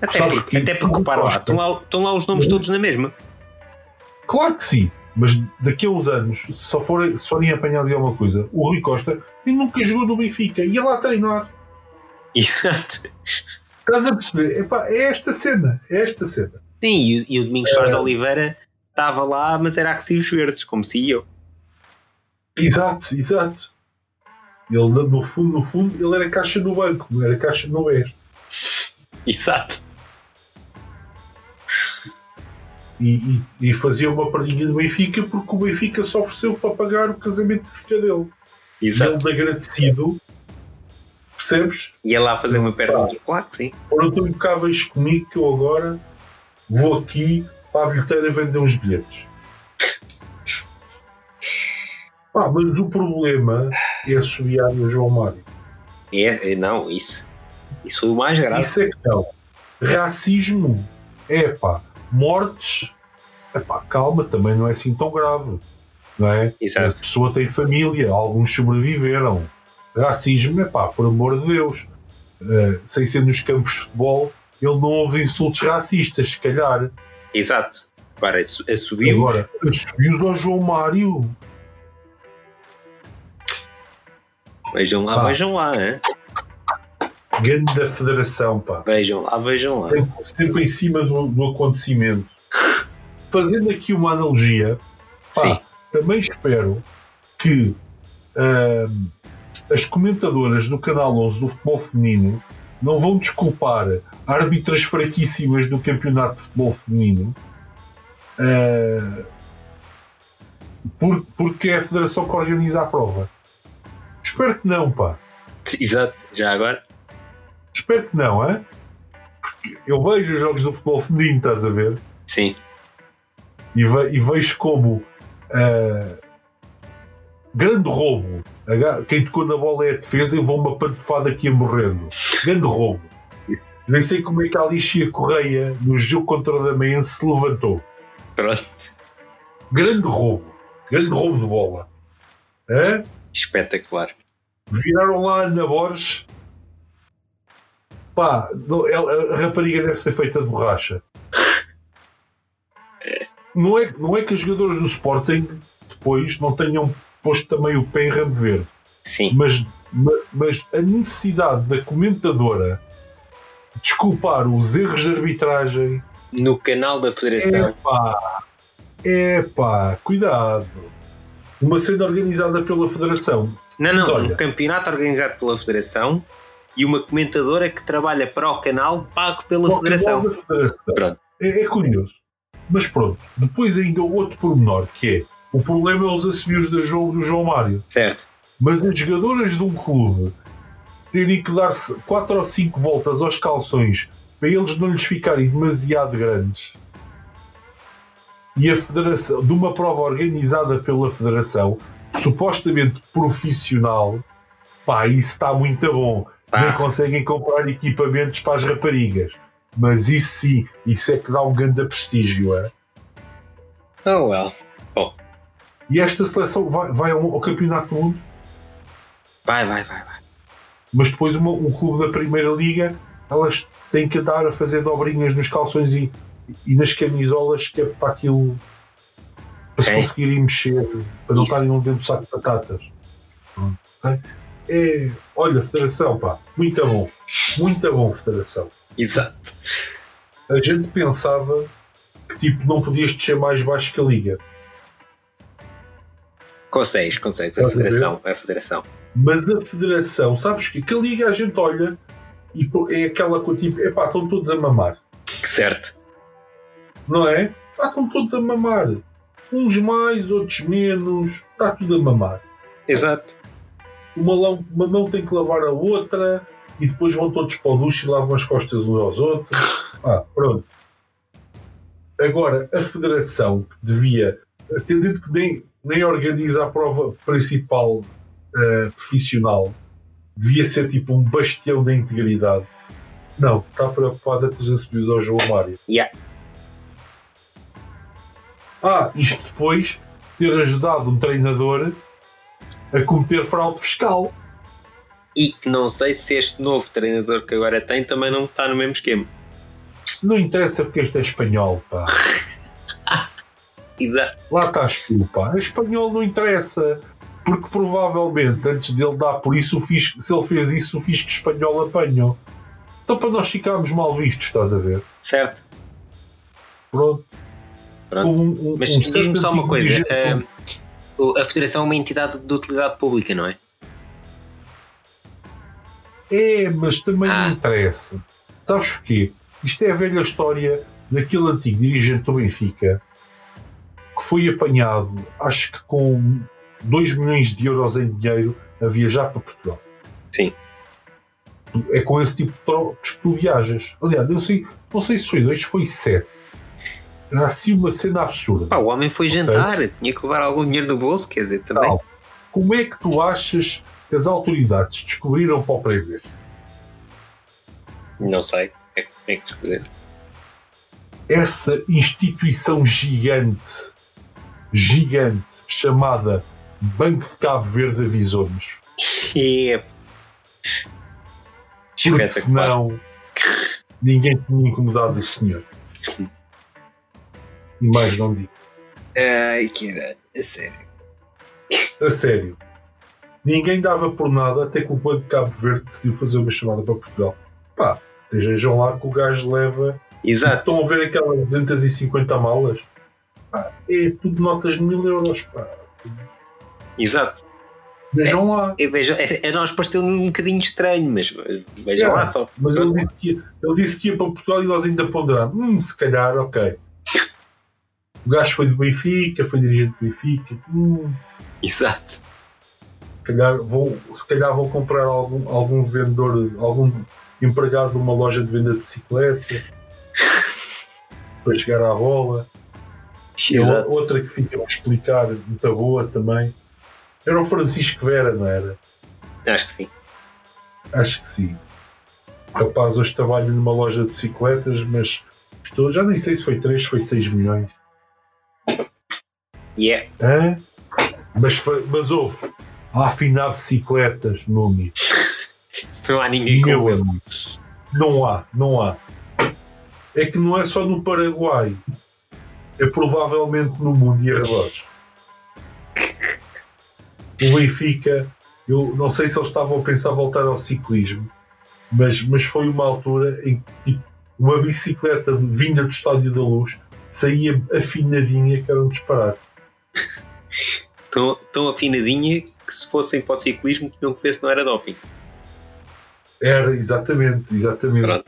Até Sabes porque, que até porque o repara lá, estão lá, estão lá os nomes todos na mesma. Claro que sim. Mas daqui a uns anos, se só forem, se forem apanhados em alguma coisa, o Rui Costa nem nunca jogou no Benfica, ia lá treinar. Exato. Estás a perceber? Epá, é esta cena, é esta cena. Sim, e, e o Domingos Soares É. Oliveira estava lá, mas era a recibos verdes, como CEO. Exato, exato. Ele, no fundo, no fundo, ele era caixa no banco, não era caixa no oeste. Exato. E, e, e fazia uma perninha do Benfica porque o Benfica só ofereceu para pagar o casamento de filha dele. E Exato. ele de agradecido, percebes? Ia lá fazer uma perninha. Claro que sim. Foram tão impecáveis comigo que eu agora vou aqui para a bilheteira vender uns bilhetes. Pá, mas o problema é assobiar o João Mário. É, é, não, isso. Isso foi o mais grave. Isso é que não. Racismo. É pá. Mortes. É pá, calma, também não é assim tão grave. Não é? A Exato. pessoa tem família, alguns sobreviveram. Racismo, é pá, por amor de Deus. Eh, sem ser nos campos de futebol, ele não ouve insultos racistas, se calhar. Exato. Para, assu- assumiu. Agora, subiu ao João Mário. Vejam lá, Pá. vejam lá, hein? Grande da federação, pá. Vejam lá, vejam lá. Sempre, sempre em cima do, do acontecimento. Fazendo aqui uma analogia, pá, Sim. também espero que as comentadoras do Canal 11 do futebol feminino não vão desculpar árbitras fraquíssimas do campeonato de futebol feminino ah, por- porque é a federação que organiza a prova. Espero que não, pá. Exato. Já agora? Espero que não, é? Porque eu vejo os jogos do futebol feminino, estás a ver? Sim. E, ve- e vejo como ah, grande roubo. Quem tocou na bola é a defesa e levou uma pantofada aqui a morrendo. Grande roubo. Nem sei como é que a Alicia Correia, no jogo contra o Damaense, se levantou. Pronto. Grande roubo. Grande roubo de bola. Hã? Espetacular. Viraram lá a Ana Borges. Pá, não- ela- a rapariga deve ser feita de borracha. Não é, não é que os jogadores do Sporting depois não tenham posto também o pé em ramo verde, Sim. mas, ma- mas a necessidade da comentadora desculpar os erros de arbitragem No canal da Federação. Epá, epá, cuidado. Uma cena organizada pela Federação. Não, não. Olha. Um campeonato organizado pela Federação e uma comentadora que trabalha para o canal pago pela Federação. Federação. É, é curioso. Mas pronto, depois ainda o outro pormenor que é o problema é os assobios do João, do João Mário. Certo. Mas as jogadoras de um clube terem que dar 4 ou 5 voltas aos calções para eles não lhes ficarem demasiado grandes e a federação, de uma prova organizada pela federação, supostamente profissional, pá, isso está muito bom. Pá. Nem conseguem comprar equipamentos para as raparigas. Mas isso sim, isso é que dá um grande prestígio. É? Oh, well. E esta seleção vai, vai ao, ao Campeonato do Mundo, Vai, vai, vai, vai. mas depois uma- um clube da Primeira Liga, elas têm que andar a fazer dobrinhas nos calções e, e nas camisolas, que é para aquilo se Sim. conseguirem mexer, para não Isso. estarem um dentro do saco de batatas. Ok? É, olha, Federação, pá, muito bom, muito bom, Federação. Exato. A gente pensava que tipo, não podias descer mais baixo que a Liga. Consegues, consegues. A Estás a? Federação. A Federação. Mas a federação, sabes que, que a liga a gente olha e é aquela coisa tipo, epá, estão todos a mamar, Certo. não é? Pá, estão todos a mamar. Uns mais, outros menos, está tudo a mamar. Exato. Uma, mão- uma mão tem que lavar a outra e depois vão todos para o duche e lavam as costas uns aos outros. Ah, pronto. Agora, a federação que devia, atendendo que nem, nem organiza a prova principal eh, profissional, devia ser tipo um bastião da integridade. Não, está preocupada com os assobios ao João Mário. Yeah. Ah, isto depois ter ajudado um treinador a cometer fraude fiscal. E que não sei se este novo treinador que agora tem também não está no mesmo esquema. Não interessa porque este é espanhol, pá. Exato. Lá estás tu, pá. A espanhol não interessa. Porque provavelmente, antes dele dar por isso, o fisco, se ele fez isso, o fisco espanhol apanhou. Então para nós ficarmos mal vistos, estás a ver? Certo. Pronto. Pronto. Um, um, Mas um diz-me só uma coisa. dirigente- eh, a Federação é uma entidade de utilidade pública, não é? É, mas também Ah. interessa. Sabes porquê? Isto é a velha história daquele antigo dirigente do Benfica que foi apanhado, acho que com 2 milhões de euros em dinheiro a viajar para Portugal. Sim. É com esse tipo de trocos que tu viajas. Aliás, eu não sei, não sei se foi 2, foi 7. Era assim uma cena absurda. Pá, o homem foi jantar, tinha que levar algum dinheiro no bolso, quer dizer, também. Tal. Como é que tu achas que as autoridades descobriram para o prender? Não sei. É, como é que descobrir? essa instituição gigante, gigante, chamada Banco de Cabo Verde avisou-nos. É. Porque senão ninguém tinha incomodado o senhor. E mais não digo. Ai, caralho, a sério. A sério. Ninguém dava por nada até que o Banco de Cabo Verde decidiu fazer uma chamada para Portugal. Pá, estejam lá que o gajo leva. Exato. Estão a ver aquelas 250 malas? Pá, é tudo notas de mil euros. Pá. Exato. Vejam lá. Eu vejo, a, a nós pareceu-nos um bocadinho estranho, mas eh, vejam Yeah. lá só. Mas ele disse, que ele disse que ia para Portugal e nós ainda ponderámos. Hum, se calhar, ok. O gajo foi do Benfica, foi dirigente do Benfica. Hum, Exato. se, calhar vou, se calhar vou comprar algum, algum vendedor, algum empregado de uma loja de venda de bicicletas para chegar à bola. Exato. outra que fica a explicar, muito boa também. Era o Francisco Vera, não era? Acho que sim. Acho que sim. O rapaz hoje trabalha numa loja de bicicletas, mas já nem sei se foi 3, se foi 6 milhões. Yeah. Hã? Mas, mas houve. A afinar bicicletas, meu amigo. Não há ninguém Meu com ele. Não há, não há. É que não é só no Paraguai. É provavelmente no mundo e arredores. O Benfica, eu não sei se eles estavam a pensar voltar ao ciclismo, mas, mas foi uma altura em que tipo, uma bicicleta vinda do Estádio da Luz saía afinadinha que era um disparate. Tão, tão afinadinha que se fossem para o ciclismo tinham que ver se não era doping. Era, exatamente, exatamente. Pronto.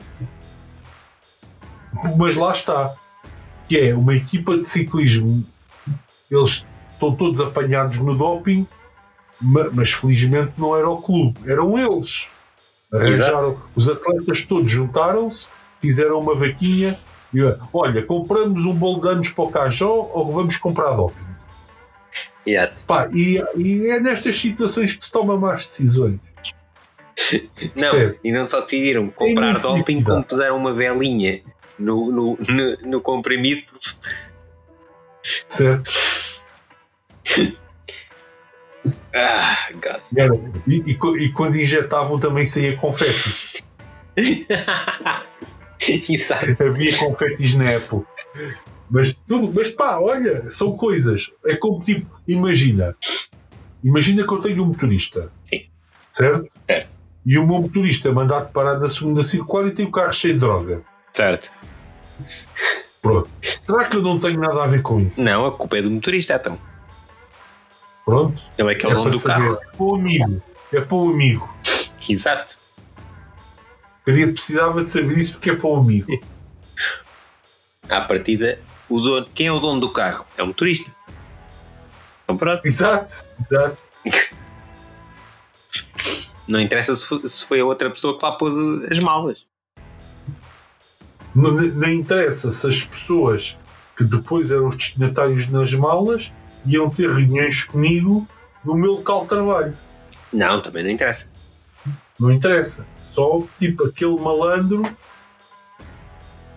Mas lá está. Que é uma equipa de ciclismo. Eles estão todos apanhados no doping, ma- mas felizmente não era o clube, eram eles. Arranjaram, Exato. os atletas todos juntaram-se, fizeram uma vaquinha e olha, compramos um bolo de anos para o Cajó ou vamos comprar doping. Exato. Pá, e, e é nestas situações que se tomam más decisões. Não, Percebe? e não só decidiram comprar Tem doping, como puseram uma velinha no, no, no, no comprimido. Certo? Ah, God. E, e e quando injetavam também saía confetes. Havia confetes na Apple. Mas, tudo, mas pá, olha, são coisas. É como tipo, imagina. Imagina que eu tenho um motorista. Sim. Certo? Certo. E o meu motorista é mandado parar na segunda circular e tem o carro cheio de droga. Certo. Pronto. Será que eu não tenho nada a ver com isso? Não, a culpa é do motorista, então. Pronto. Ele é que é o dono para do carro. É para o amigo. É para o amigo. Exato. Queria, precisava de saber isso porque é para o amigo. À partida, o dono, quem é o dono do carro? É o motorista. Então pronto. Exato, exato. Não interessa se foi, se foi a outra pessoa que lá pôs as malas. Não, nem interessa se as pessoas que depois eram os destinatários nas malas iam ter reuniões comigo no meu local de trabalho. Não, também não interessa. Não interessa. Só tipo aquele malandro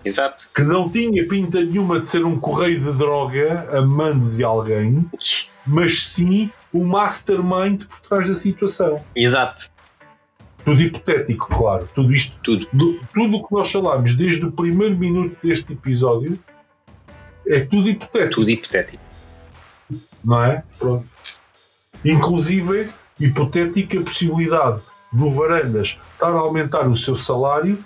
Exato. que não tinha pinta nenhuma de ser um correio de droga a mando de alguém, mas sim o mastermind por trás da situação. Exato. Tudo hipotético, claro. Tudo isto, Tudo. do- tudo o que nós falámos desde o primeiro minuto deste episódio é tudo hipotético. Tudo hipotético. Não é? Pronto. Inclusive, hipotética possibilidade do Varandas estar a aumentar o seu salário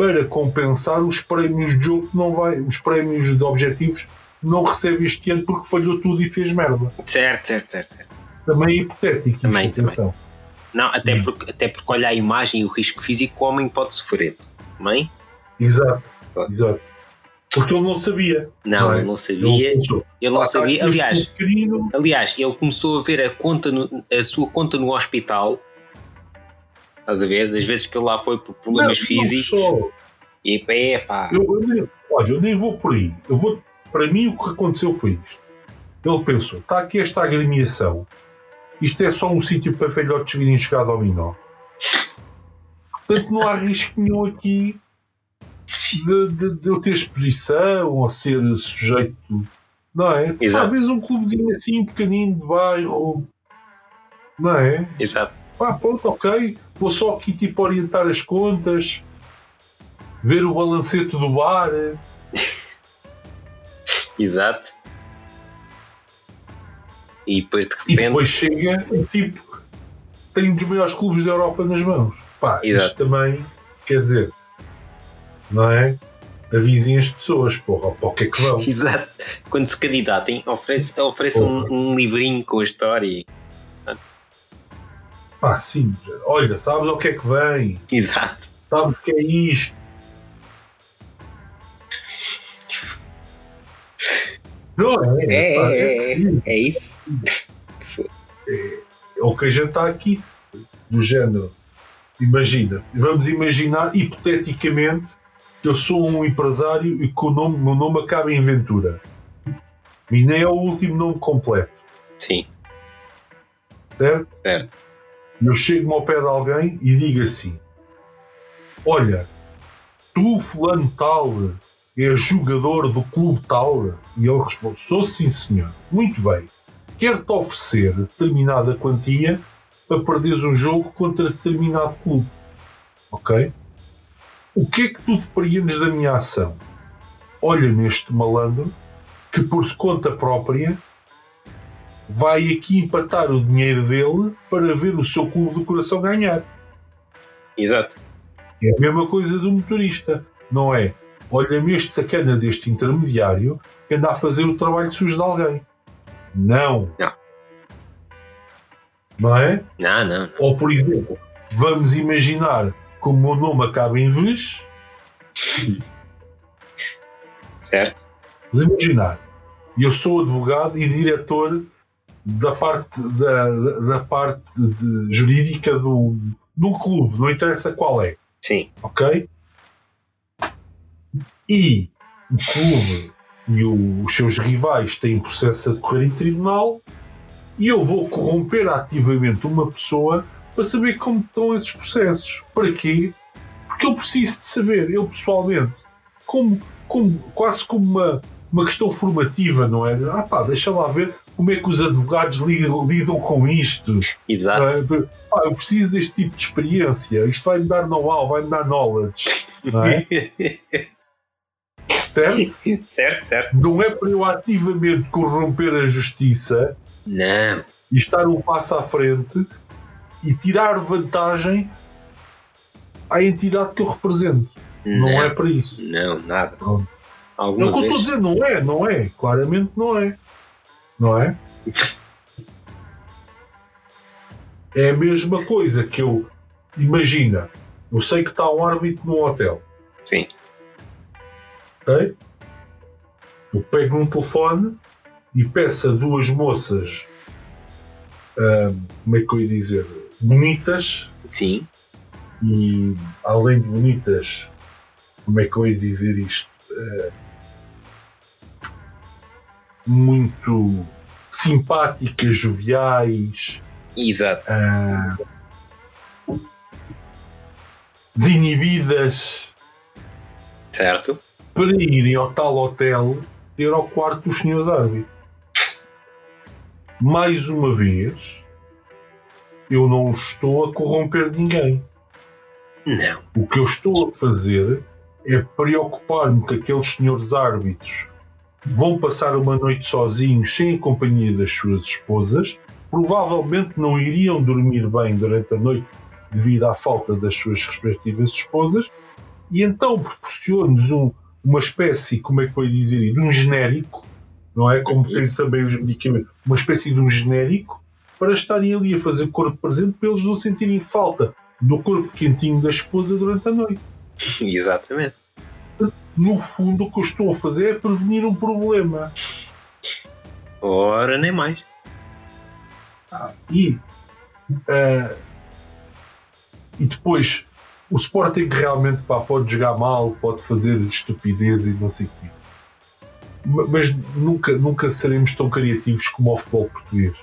para compensar os prémios de jogo que não vai, os prémios de objetivos não recebe este ano porque falhou tudo e fez merda. Certo, certo, certo. certo. Também é hipotético, Também, isto, atenção. Não, até, Hum. porque, até porque olha a imagem e o risco físico que o homem pode sofrer. Também? Exato, Claro. exato. Porque ele não sabia. Não, Não é? ele não sabia. pensou, Ele não "Ah, sabia. Aliás, aliás, ele começou a ver a, conta no- a sua conta no hospital. Estás a ver? Das vezes que ele lá foi por problemas não, físicos. Não. E é pá. Eu, eu nem, olha, eu nem vou por aí. Eu vou, para mim, o que aconteceu foi isto. Ele pensou: está aqui esta agremiação. Isto é só um sítio para velhotes virem jogar dominó. Portanto, não há risco nenhum aqui de, de- de eu ter exposição ou ser sujeito. Não é? Exato. Talvez um clubezinho assim, pequenino de bairro. Não é? Exato. Pá, pronto, ok. Vou só aqui tipo orientar as contas, ver o balancete do bar. Exato. E depois de E repente. depois chega e tipo tem um dos maiores clubes da Europa nas mãos. Pá, Exato. isto também quer dizer, não é? Avisem as pessoas, porra, para o que é que vão? Exato. Quando se candidatem, oferece, oferece um, um livrinho com a história. Pá, sim, olha, sabes ao que é que vem? Exato. Sabes o que é isto? Não é? É, pá, é, sim. é, é isso. É o que a gente está aqui, do género. Imagina, vamos imaginar hipoteticamente que eu sou um empresário e que o nome, meu nome acaba em Ventura. E nem é o último nome completo, Sim, certo? certo. Eu chego-me ao pé de alguém e digo assim: Olha, tu, fulano tal, és jogador do clube tal? E ele responde: Sou sim, senhor. Muito bem. Quero-te oferecer determinada quantia para perderes um jogo contra determinado clube. Ok? O que é que tu depreendes da minha ação? Olha-me este malandro que, por conta própria, vai aqui empatar o dinheiro dele para ver o seu clube do coração ganhar. Exato. É a mesma coisa do motorista, não é? Olha-me este sacana deste intermediário que anda a fazer o trabalho sujo de alguém. Não. Não. Não é? Não, não, não. Ou, por exemplo, vamos imaginar que o meu nome acaba em vez. Certo? Vamos imaginar. Eu sou advogado e diretor da parte, da, da parte de- jurídica do, um clube, não interessa qual é. Sim. ok? E o clube e o- os seus rivais têm processo a decorrer em tribunal e eu vou corromper ativamente uma pessoa para saber como estão esses processos. Para quê? Porque eu preciso de saber, eu pessoalmente, como, como, quase como uma, uma questão formativa, não é? Ah pá, deixa lá ver como é que os advogados lidam, lidam com isto. Exato. Ah, eu preciso deste tipo de experiência. Isto vai-me dar know-how, vai-me dar knowledge. Não é? certo? certo, certo. Não é para eu ativamente corromper a justiça Não. e estar um passo à frente e tirar vantagem à entidade que eu represento. Não, Não, é para isso. não, nada. Pronto. Alguma o que eu estou a dizer, não é, não é. Claramente não é. Não é? É a mesma coisa que eu. Imagina, eu sei que está um árbitro num hotel, Sim. ok? Eu pego um telefone e peço a duas moças, ahm, como é que eu ia dizer, bonitas, Sim. e além de bonitas, como é que eu ia dizer isto? Eh, muito simpáticas, joviais, Exato. ah, desinibidas, Certo. para irem ao tal hotel ter ao quarto dos senhores árbitros. Mais uma vez, eu não estou a corromper ninguém. Não. O que eu estou a fazer é preocupar-me que aqueles senhores árbitros vão passar uma noite sozinhos, sem a companhia das suas esposas, provavelmente não iriam dormir bem durante a noite devido à falta das suas respectivas esposas, e então proporciona-nos um, uma espécie, como é que eu ia dizer, de um genérico, não é? Como tens também os medicamentos, uma espécie de um genérico para estarem ali a fazer corpo presente para eles não sentirem falta do corpo quentinho da esposa durante a noite. Exatamente. No fundo, o que eu estou a fazer é prevenir um problema. Ora, nem mais. Ah, e, uh, e depois, o Sporting realmente pá, pode jogar mal, pode fazer estupidez e não sei o quê. Mas nunca, nunca seremos tão criativos como o futebol português.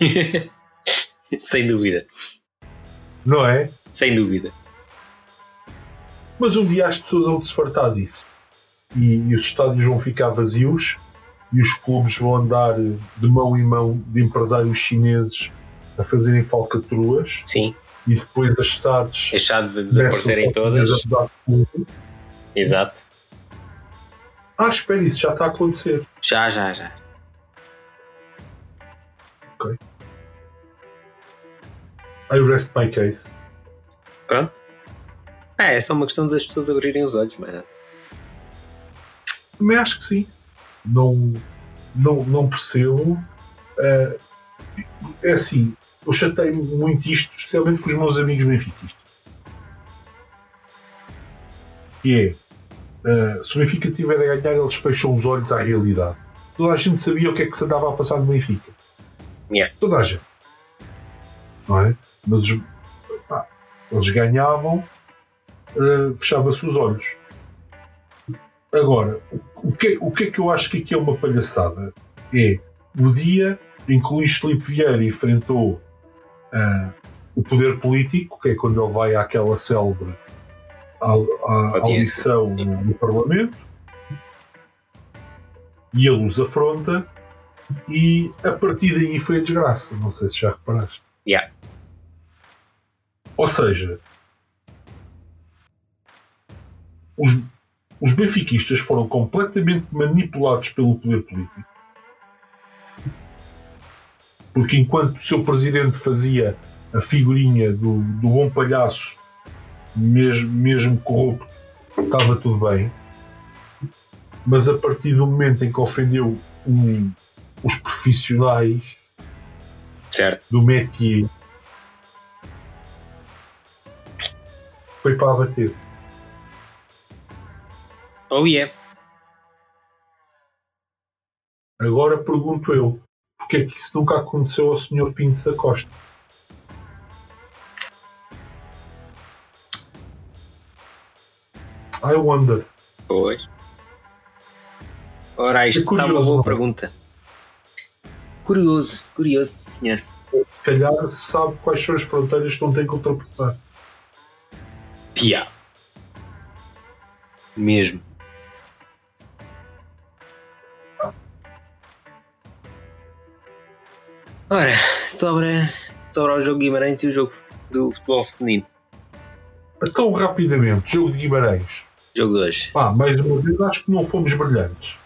Sem dúvida. Não é? Sem dúvida. Mas um dia as pessoas vão se fartar disso. E, e, os estádios vão ficar vazios e os clubes vão andar de mão em mão de empresários chineses a fazerem falcatruas. Sim. E depois as SADs. As SADs a desaparecerem todas. Exato. Ah, espera, isso já está a acontecer. Já, já, já. Ok. I rest my case. Pronto. É, é só uma questão das pessoas abrirem os olhos, mano. Também acho que sim. Não, não, não percebo. Uh, é assim, eu chatei muito isto, especialmente com os meus amigos benfiquistas. Que é, uh, se o Benfica tiver a ganhar, eles fecham os olhos à realidade. Toda a gente sabia o que é que se andava a passar no Benfica. Yeah. Toda a gente. Não é? Mas pá, eles ganhavam, uh, fechava-se os olhos. Agora, o que, o que é que eu acho que aqui é uma palhaçada? É o dia em que Luís Filipe Vieira enfrentou uh, o poder político, que é quando ele vai àquela célebre audição no, no Parlamento, e ele os afronta, e a partir daí foi a desgraça. Não sei se já reparaste. Yeah. Ou seja, os, os benfiquistas foram completamente manipulados pelo poder político. Porque enquanto o seu presidente fazia a figurinha do, do bom palhaço, mesmo, mesmo corrupto, estava tudo bem. Mas a partir do momento em que ofendeu um, os profissionais certo. do métier, foi para abater. Oh yeah. Agora pergunto eu, porque é que isso nunca aconteceu ao Sr. Pinto da Costa? I wonder. Pois. Ora, isto é curioso, está uma boa pergunta. Curioso, curioso, senhor. Se calhar sabe quais são as fronteiras que não tem que ultrapassar. Pia. Mesmo. Ora, sobra, sobra o jogo Guimarães e o jogo do futebol feminino. Então, rapidamente, jogo de Guimarães. Jogo 2. Ah, mais uma vez, acho que não fomos brilhantes.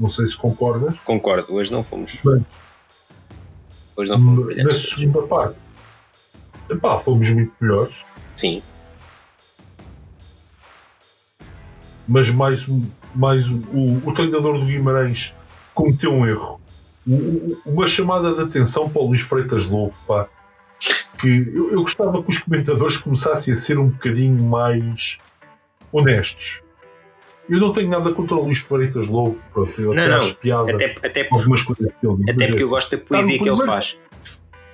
Não sei se concordas. Concordo, hoje não fomos. Bem, hoje não fomos brilhantes. Na segunda parte, epá, fomos muito melhores. Sim. Mas mais, mais o, o treinador do Guimarães cometeu um erro uma chamada de atenção para o Luís Freitas Lobo, pá, que eu, eu, gostava que os comentadores começassem a ser um bocadinho mais honestos. Eu não tenho nada contra o Luís Freitas Lobo, pronto, eu não, até acho piada até, até, algumas coisas que ele diz. Até porque é eu gosto da poesia que ele faz.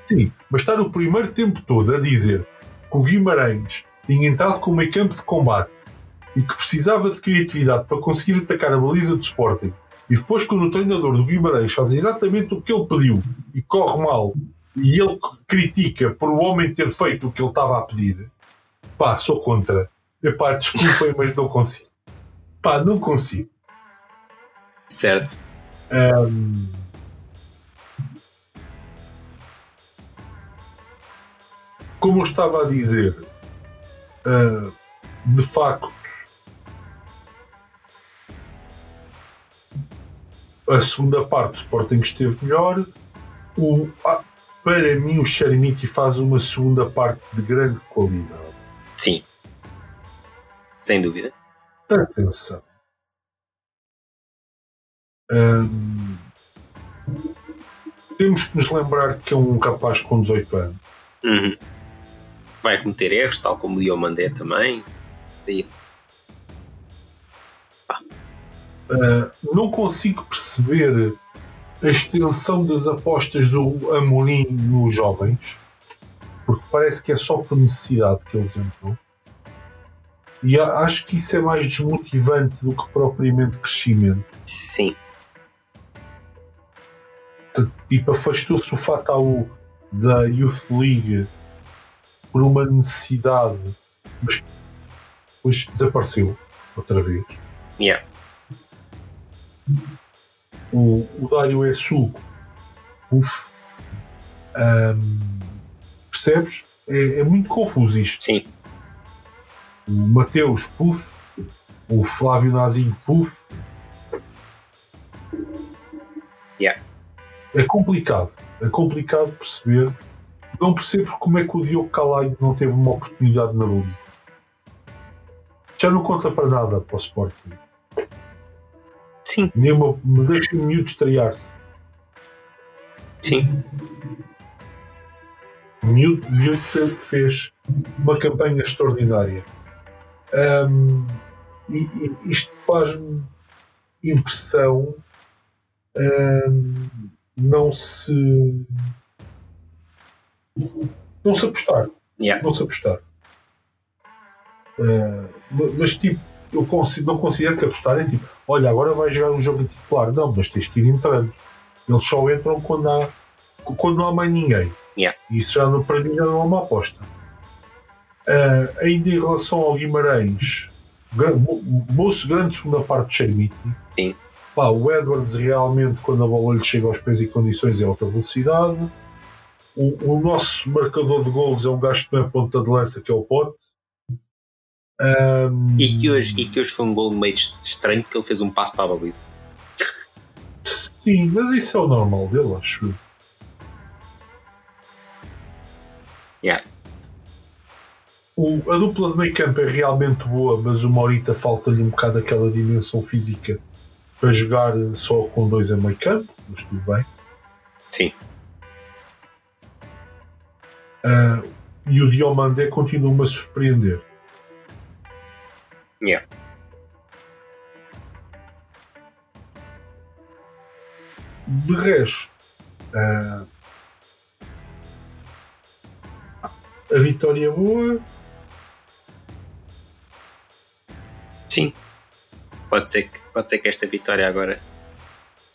Sim, mas estar o primeiro tempo todo a dizer que o Guimarães tinha entrado com o meio campo de combate e que precisava de criatividade para conseguir atacar a baliza do Sporting e depois, quando o treinador do Guimarães faz exatamente o que ele pediu e corre mal, e ele critica por o homem ter feito o que ele estava a pedir, pá, sou contra. Epá, desculpem, mas não consigo. Pá, não consigo. Certo. Um... Como eu estava a dizer, uh, de facto, a segunda parte o Sporting esteve melhor. O, ah, para mim, o Chermiti faz uma segunda parte de grande qualidade. Sim. Sem dúvida. Atenção. Hum, temos que nos lembrar que é um rapaz com 18 anos. Uhum. Vai cometer erros, tal como o Diomandé também. E Uh, não consigo perceber a extensão das apostas do Amorim nos jovens, porque parece que é só por necessidade que eles entram. E acho que isso é mais desmotivante do que propriamente crescimento. Sim. Tipo, afastou-se o Fatal da Youth League por uma necessidade, mas depois desapareceu outra vez. Yeah. O, o Dário é suco. Uf. Um, percebes? É, é, muito confuso isto. Sim. O Mateus, puf. O Flávio Nazinho, puf. Yeah. É complicado. É complicado perceber. Não percebo como é que o Diogo Calai não teve uma oportunidade na Luísa. Já não conta para nada para o Sporting. Sim. Nenhuma, me deixa o miúdo estrear-se. Sim. O miúdo, miúdo fez uma campanha extraordinária. Um, e, e, isto faz-me impressão um, não se não se apostar. Yeah. Não se apostar. Uh, mas tipo, eu consigo, não considero que apostarem tipo, olha, agora vai jogar um jogo titular. Não, mas tens que ir entrando. Eles só entram quando há quando não há mais ninguém. Yeah. Isso já no, para mim já não é uma aposta. Uh, ainda em relação ao Guimarães, moço grande segunda parte de Chermiti. Sim. Pá, o Edwards realmente, quando a bola lhe chega aos pés e condições, é alta velocidade. O, o nosso marcador de golos é um gajo que não é ponta de lança, que é o Pote. Um, e, que hoje, e que hoje foi um gol meio estranho, que ele fez um passo para a baliza. Sim, mas isso é o normal dele, acho. Yeah. O, a dupla de meio campo é realmente boa, mas o Morita falta-lhe um bocado aquela dimensão física para jogar só com dois em meio campo, mas tudo bem. Sim. Uh, e o Diomandé continua-me a surpreender. Yeah. De resto, uh, a vitória boa. Sim. Pode ser, que, pode ser que esta vitória agora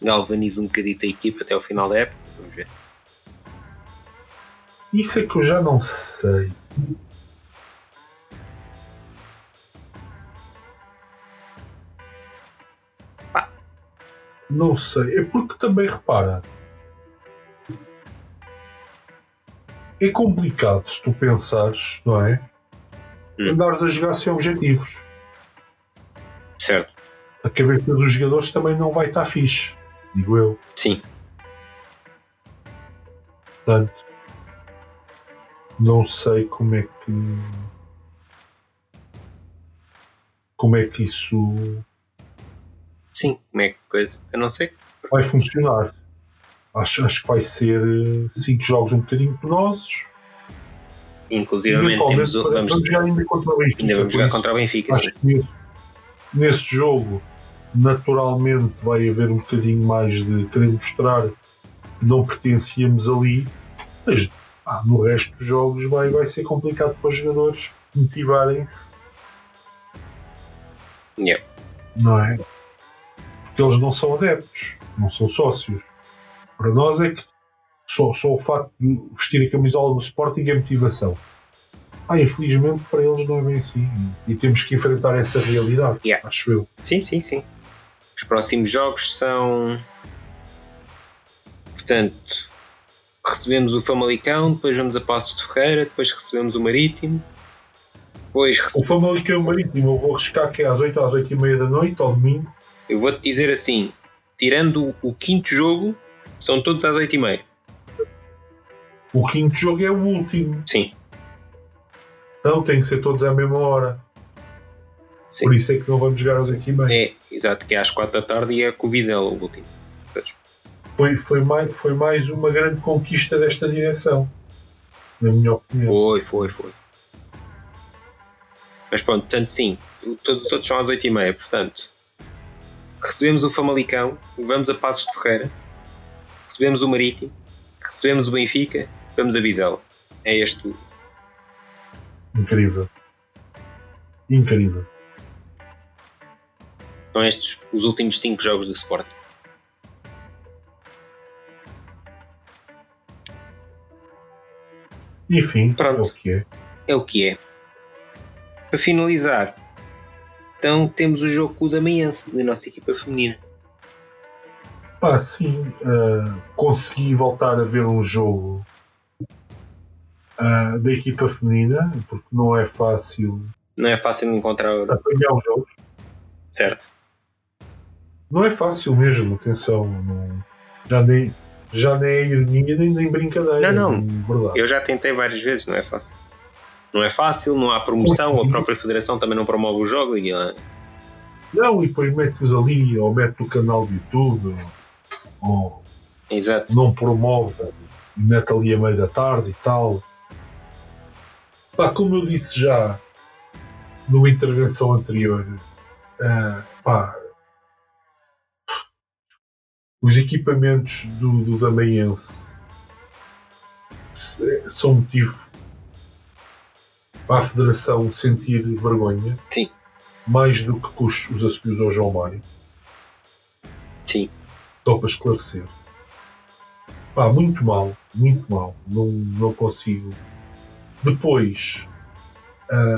galvanize um bocadito a equipa até o final da época. Vamos ver. Isso é que eu já não sei. Não sei. É porque também repara. É complicado se tu pensares, não é? Hum. Andares a jogar sem objetivos. Certo. A cabeça dos jogadores também não vai estar fixe, digo eu. Sim. Portanto, não sei como é que. Como é que isso Sim, como é que coisa? Eu não sei. Vai funcionar. Acho, acho que vai ser 5 eh, jogos um bocadinho penosos. Inclusive, temos, vamos, vamos jogar ainda contra o Benfica. Ainda vamos jogar contra o Benfica. Acho que nesse, nesse jogo, naturalmente, vai haver um bocadinho mais de querer mostrar que não pertencíamos ali. Mas ah, no resto dos jogos vai, vai ser complicado para os jogadores motivarem-se. Yeah. Não é? Porque eles não são adeptos, não são sócios. Para nós é que só, só o facto de vestir a camisola do Sporting é motivação. Ah, infelizmente para eles não é bem assim. E temos que enfrentar essa realidade, yeah. acho eu. Sim, sim, sim. Os próximos jogos são. Portanto, recebemos o Famalicão, depois vamos a Passo de Ferreira, depois recebemos o Marítimo. Depois recebe... O Famalicão e o Marítimo eu vou arriscar que é às 8 às 8 e meia da noite, ao domingo. Eu vou-te dizer assim: tirando o, o quinto jogo, são todos às 8h30. O quinto jogo é o último. Sim. Então tem que ser todos à mesma hora. Sim. Por isso é que não vamos jogar às 8h30. É, exato, que é às 4 da tarde e é com o Vizela o último. Foi, foi, mais, foi mais uma grande conquista desta direção. Na minha opinião. Foi, foi, foi. Mas pronto, portanto sim, todos os outros são às 8h30, portanto recebemos o Famalicão, vamos a Passos de Ferreira, recebemos o Marítimo, recebemos o Benfica, vamos a Vizela. É este o- Incrível. Incrível. são estes os últimos 5 jogos do Sporting. Enfim, Pronto. é o que é. É o que é. Para finalizar, então temos o jogo com o Damiense, da nossa equipa feminina. Pá, sim, ah, consegui voltar a ver um jogo ah, da equipa feminina, porque não é fácil Não é fácil encontrar, apanhar os jogos. certo? Não é fácil mesmo, atenção. não- já, nem, já nem é ironia nem, nem brincadeira. Não, não. é. Eu já tentei várias vezes, não é fácil. Não é fácil, não há promoção, a própria federação também não promove o jogo. E, ah, Não, e depois mete-os ali, ou mete no canal do YouTube, ou exato. não promove, e mete ali a meio da tarde e tal. Pá, como eu disse já numa intervenção anterior, ah, pá, os equipamentos do, do Damaense se- são motivo para a Federação sentir vergonha. Sim. Mais do que os, os assobios ao João Mário. Sim. Só para esclarecer. Pá, muito mal, muito mal. Não, não consigo. Depois. hum,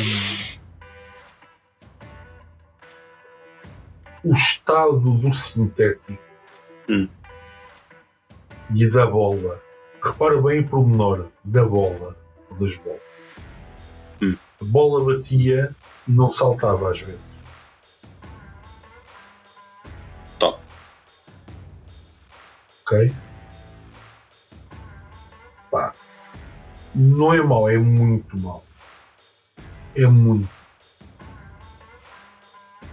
o estado do sintético Hum. e da bola. Repara bem o pormenor da bola, das bolas. A bola batia e não saltava às vezes. Top. Ok? Pá. Não é mau, é muito mau. É muito.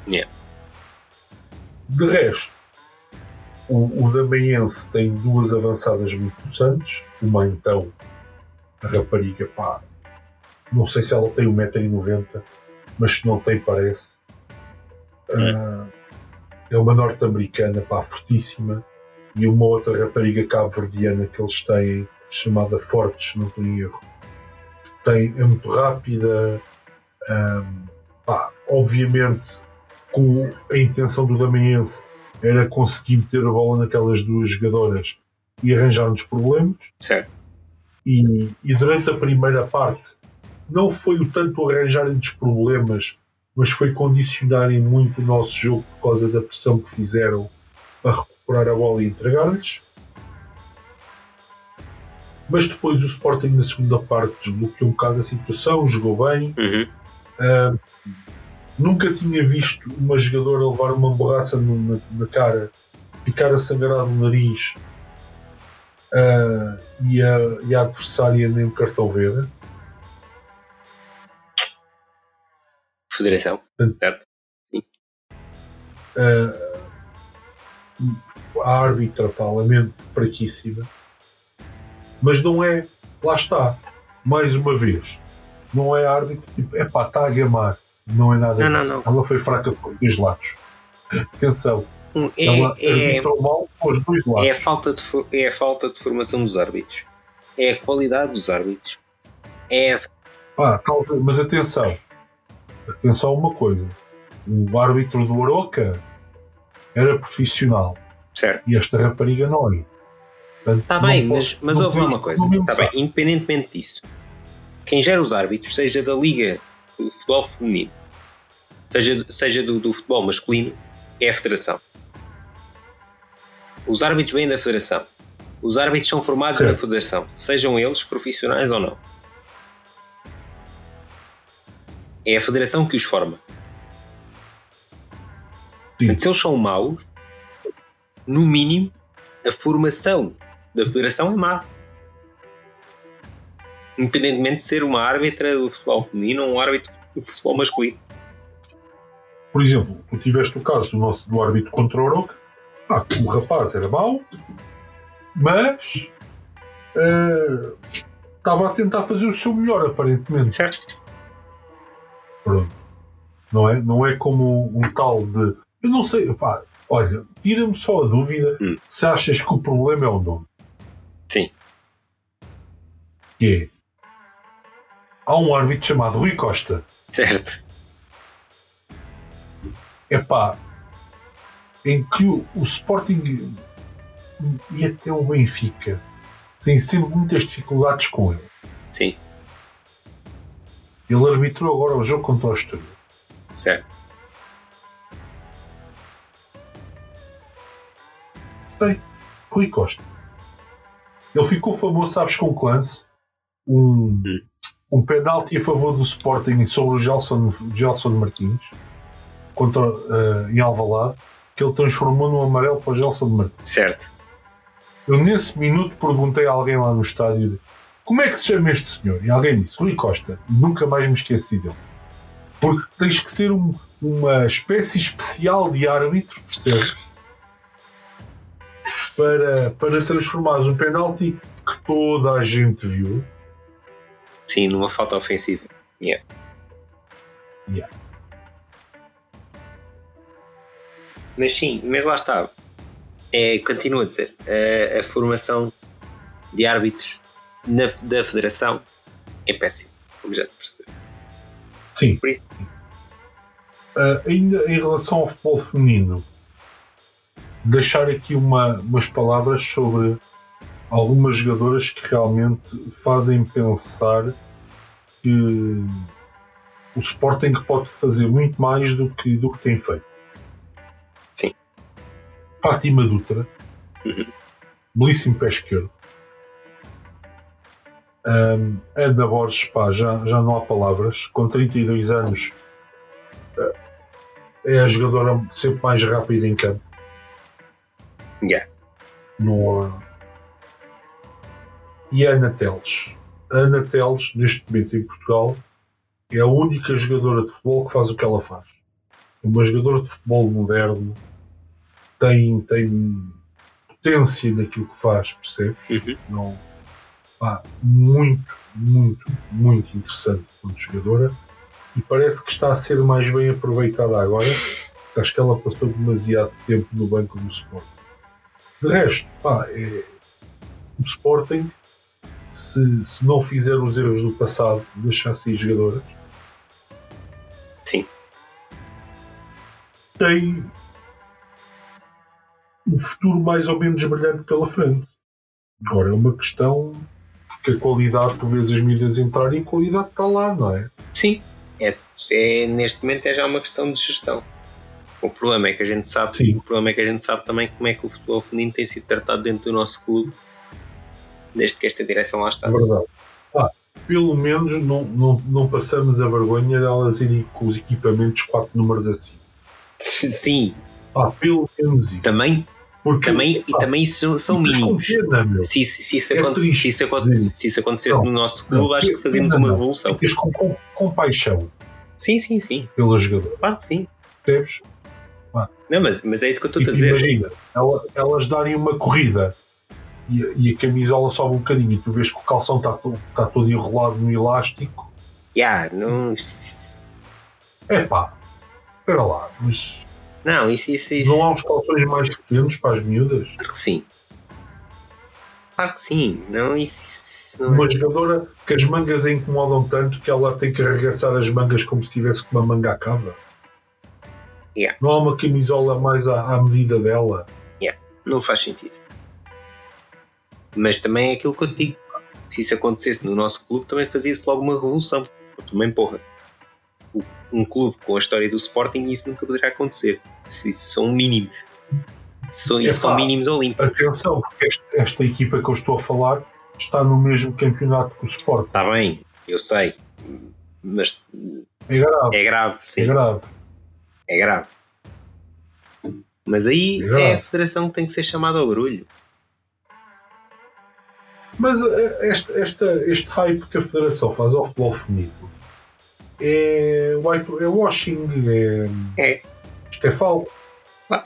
Yeah. De resto, o, o Damaense tem duas avançadas muito interessantes. Uma então, a rapariga, pá, não sei se ela tem 1,90m, mas se não tem, parece. Ah, é uma norte-americana, pá, fortíssima. E uma outra rapariga cabo-verdiana que eles têm, chamada Fortes, não em erro. Tem, é muito rápida. ahm, pá, obviamente, com a intenção do Damaense era conseguir meter a bola naquelas duas jogadoras e arranjar-nos problemas. Certo. E, e durante a primeira parte não foi o tanto arranjarem-nos problemas, mas foi condicionarem muito o nosso jogo por causa da pressão que fizeram a recuperar a bola e entregar-lhes. Mas depois o Sporting na segunda parte desbloqueou um bocado a situação, jogou bem, Uhum. ah, nunca tinha visto uma jogadora levar uma borraça no- na, na cara, ficar a sangrar o nariz ah, e, a, e a adversária nem o cartão verde. Federação. Certo. Ah, a árbitra, pá, lamento, fraquíssima. Mas não é, lá está, mais uma vez, não é árbitro, tipo, é pá, está a gamar. Não é nada Não, não, não. Ela foi fraca por dois lados. Atenção, Um, ela É, é, arbitrou mal aos dois lados. é, a falta de, é a falta de formação dos árbitros. É a qualidade dos árbitros. É a Pá, talvez- mas atenção, atenção a uma coisa: o árbitro do Aroca era profissional Certo. e esta rapariga não é. Está Tá bem, posso- mas, mas houve uma coisa. Está bem, independentemente disso, quem gera os árbitros, seja da Liga do Futebol Feminino, seja, seja do, do futebol masculino, é a Federação. Os árbitros vêm da Federação. Os árbitros são formados Certo. na Federação, sejam eles profissionais ou não. É a Federação que os forma. Portanto, se eles são maus, no mínimo, a formação da federação é má. Independentemente de ser uma árbitra do futebol feminino ou um árbitro do futebol masculino. Por exemplo, tu tiveste o caso do nosso do árbitro contra o Oroca. Ah, o rapaz era mau, mas eh, estava a tentar fazer o seu melhor, aparentemente. Certo? Pronto. Não é, não é como um tal de. Eu não sei, pá, olha, tira-me só a dúvida Hum. se achas que o problema é o nome. Sim. Que é. Há um árbitro chamado Rui Costa. Certo. É pá, em que o, o Sporting e até o Benfica têm sempre muitas dificuldades com ele. Sim. Ele arbitrou agora o jogo contra o Estoril. Certo. Tem. Rui Costa. Ele ficou famoso, sabes, com o lance. Um, Hum. um penalti a favor do Sporting sobre o Gelson, Gelson Martins contra, eh, em Alvalade que ele transformou no amarelo para o Gelson Martins. Certo. Eu nesse minuto perguntei a alguém lá no estádio como é que se chama este senhor? E alguém disse, Rui Costa. Nunca mais me esqueci dele. Porque tens que ser um- uma espécie especial de árbitro, percebes? Para, para transformares um penalti que toda a gente viu. Sim, numa falta ofensiva. Yeah. Yeah. Mas sim, mas lá está. É, continuo a dizer, a, a formação de árbitros na- da federação é péssima, como já se percebeu. Sim. Ah, ainda em relação ao futebol feminino, deixar aqui uma, umas palavras sobre algumas jogadoras que realmente fazem pensar que o Sporting pode fazer muito mais do que, do que tem feito. Sim. Fátima Dutra, Uhum. belíssimo pé esquerdo. Um, Ana Borges, pá, já, já não há palavras. Com 32 anos, eh, é a jogadora sempre mais rápida em campo. Yeah. Não há- E a Ana Teles. Ana Teles, neste momento em Portugal, é a única jogadora de futebol que faz o que ela faz. É Uma jogadora de futebol moderno tem, tem potência naquilo que faz, percebes? Uhum. Não, pá, muito, muito, muito interessante como jogadora e parece que está a ser mais bem aproveitada agora. Acho que ela passou demasiado tempo no banco do Sporting. De resto, pá, é, o Sporting, se, se não fizer os erros do passado, deixar sair jogadoras, Sim. tem um futuro mais ou menos brilhante pela frente. Agora é uma questão porque a qualidade, tu vês as miúdas entrarem e a qualidade está lá, não é? Sim, é, é- neste momento é já uma questão de gestão. O problema é que a gente sabe, Sim. o problema é que a gente sabe também como é que o futebol feminino tem sido tratado dentro do nosso clube desde que esta direção lá está. É verdade. Pá, pelo menos não, não, não passamos a vergonha delas irem com os equipamentos quatro números assim. Sim, Pá, pelo menos isso. também, Porque, também, e também isso são com mínimos. pena, meu. Se, se, se, isso É aconte- se, isso aconte- se isso acontecesse Não, no nosso clube, não, acho que fazíamos uma revolução. Ficas com, com, com paixão Sim, sim, sim. pela jogadora, Claro que sim. percebes? Não, mas, mas é isso que eu estou a Tipo, dizer. imagina, ela- elas darem uma corrida e, a- e a camisola sobe um bocadinho e tu vês que o calção está todo, está todo enrolado no elástico. Yeah, não, É pá, espera lá, mas não, isso, isso, isso. não há uns calções mais pequenos para as miúdas? Claro que sim. Claro que sim. Não, isso, isso não é. Uma jogadora que as mangas a incomodam tanto que ela tem que arregaçar as mangas como se tivesse com uma manga à cava. Yeah. Não há uma camisola mais à, à medida dela. Não faz sentido. Mas também é aquilo que eu te digo. Se isso acontecesse no nosso clube, também fazia-se logo uma revolução. Também, porra. Um clube com a história do Sporting, isso nunca poderá acontecer. Isso são mínimos. São, isso são mínimos olímpicos. Atenção, porque esta, esta equipa que eu estou a falar está no mesmo campeonato que o Sport. Está bem, eu sei. Mas É grave, é grave, é sim. grave. É grave. Mas aí Yeah. é a federação que tem que ser chamada ao barulho. Mas eh, esta, este hype que a Federação faz ao futebol feminino é, white, é washing, é, É. isto é falso. Ah.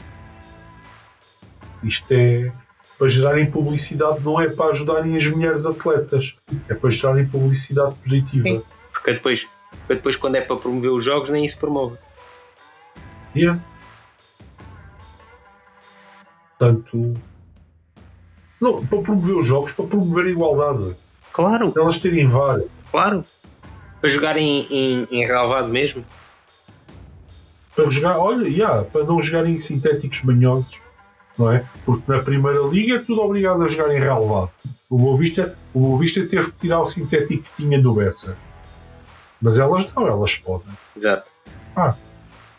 Isto é para gerarem publicidade, não é para ajudarem as mulheres atletas, é para gerarem publicidade positiva. Sim. Porque depois, porque depois quando é para promover os jogos, nem isso promove. Yeah. Portanto, não, para promover os jogos, para promover a igualdade, Claro, elas terem VAR. claro. Para jogar em, em, em relevado mesmo. para jogar, olha, yeah, para não jogarem em sintéticos manhosos, não é? Porque na primeira liga é tudo obrigado a jogar em relevado. O Boa Vista, o Boa Vista teve que tirar o sintético que tinha do Bessa. Mas elas não, elas podem. Exato.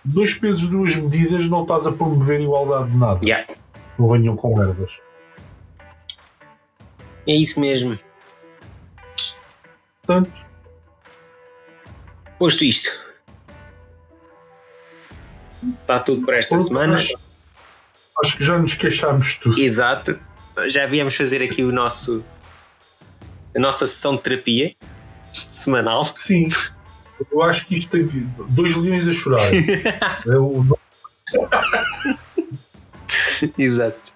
Dois pesos, duas medidas, não estás a promover igualdade de nada. Yeah. Não venham com ervas. É isso mesmo. Portanto, Posto isto. Está tudo por esta pronto, semana. Acho, acho que já nos queixámos tudo. Exato. Já viemos fazer aqui o nosso a nossa sessão de terapia semanal. Sim. Eu acho que isto tem dois leões a chorar. É o- Exato.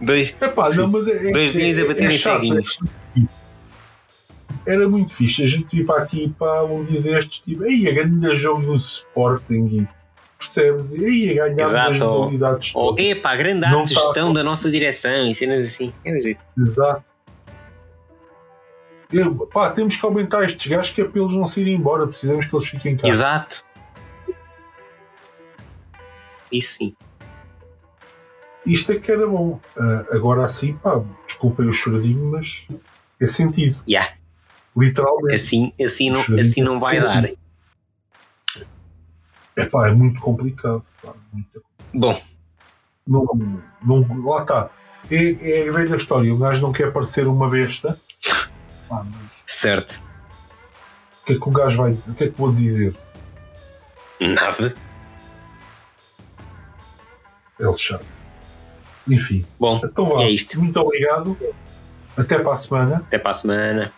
Dois, Epá, não, mas é, é- dois dias é- a baterem é ceguinhos. Era muito fixe a gente vir para aqui para um dia destes, tipo, aí a grande jogo do Sporting e percebes? E aí a ganhar Exato, as modalidades Ou, todas. epá, grande Não arte de tá- gestão da nossa direção e cenas assim. Exato. Eu, pá, temos que aumentar estes gajos que é para eles não se irem embora, precisamos que eles fiquem cá. Exato. Isso sim. Isto é que era bom. Ah, agora assim, pá, desculpem o choradinho, mas é sentido. Yeah. Literalmente. Assim, assim, não, assim não vai dar. É pá, é muito complicado. Pá, muito Bom, não, não, lá está. É, é a velha história. O gajo não quer parecer uma besta. Pá, mas certo. o que é que o gajo vai. O que é que vou dizer? Nada. Ele sabe. Enfim. Bom, Então vá. É isto. Muito obrigado. Até para a semana. até para a semana.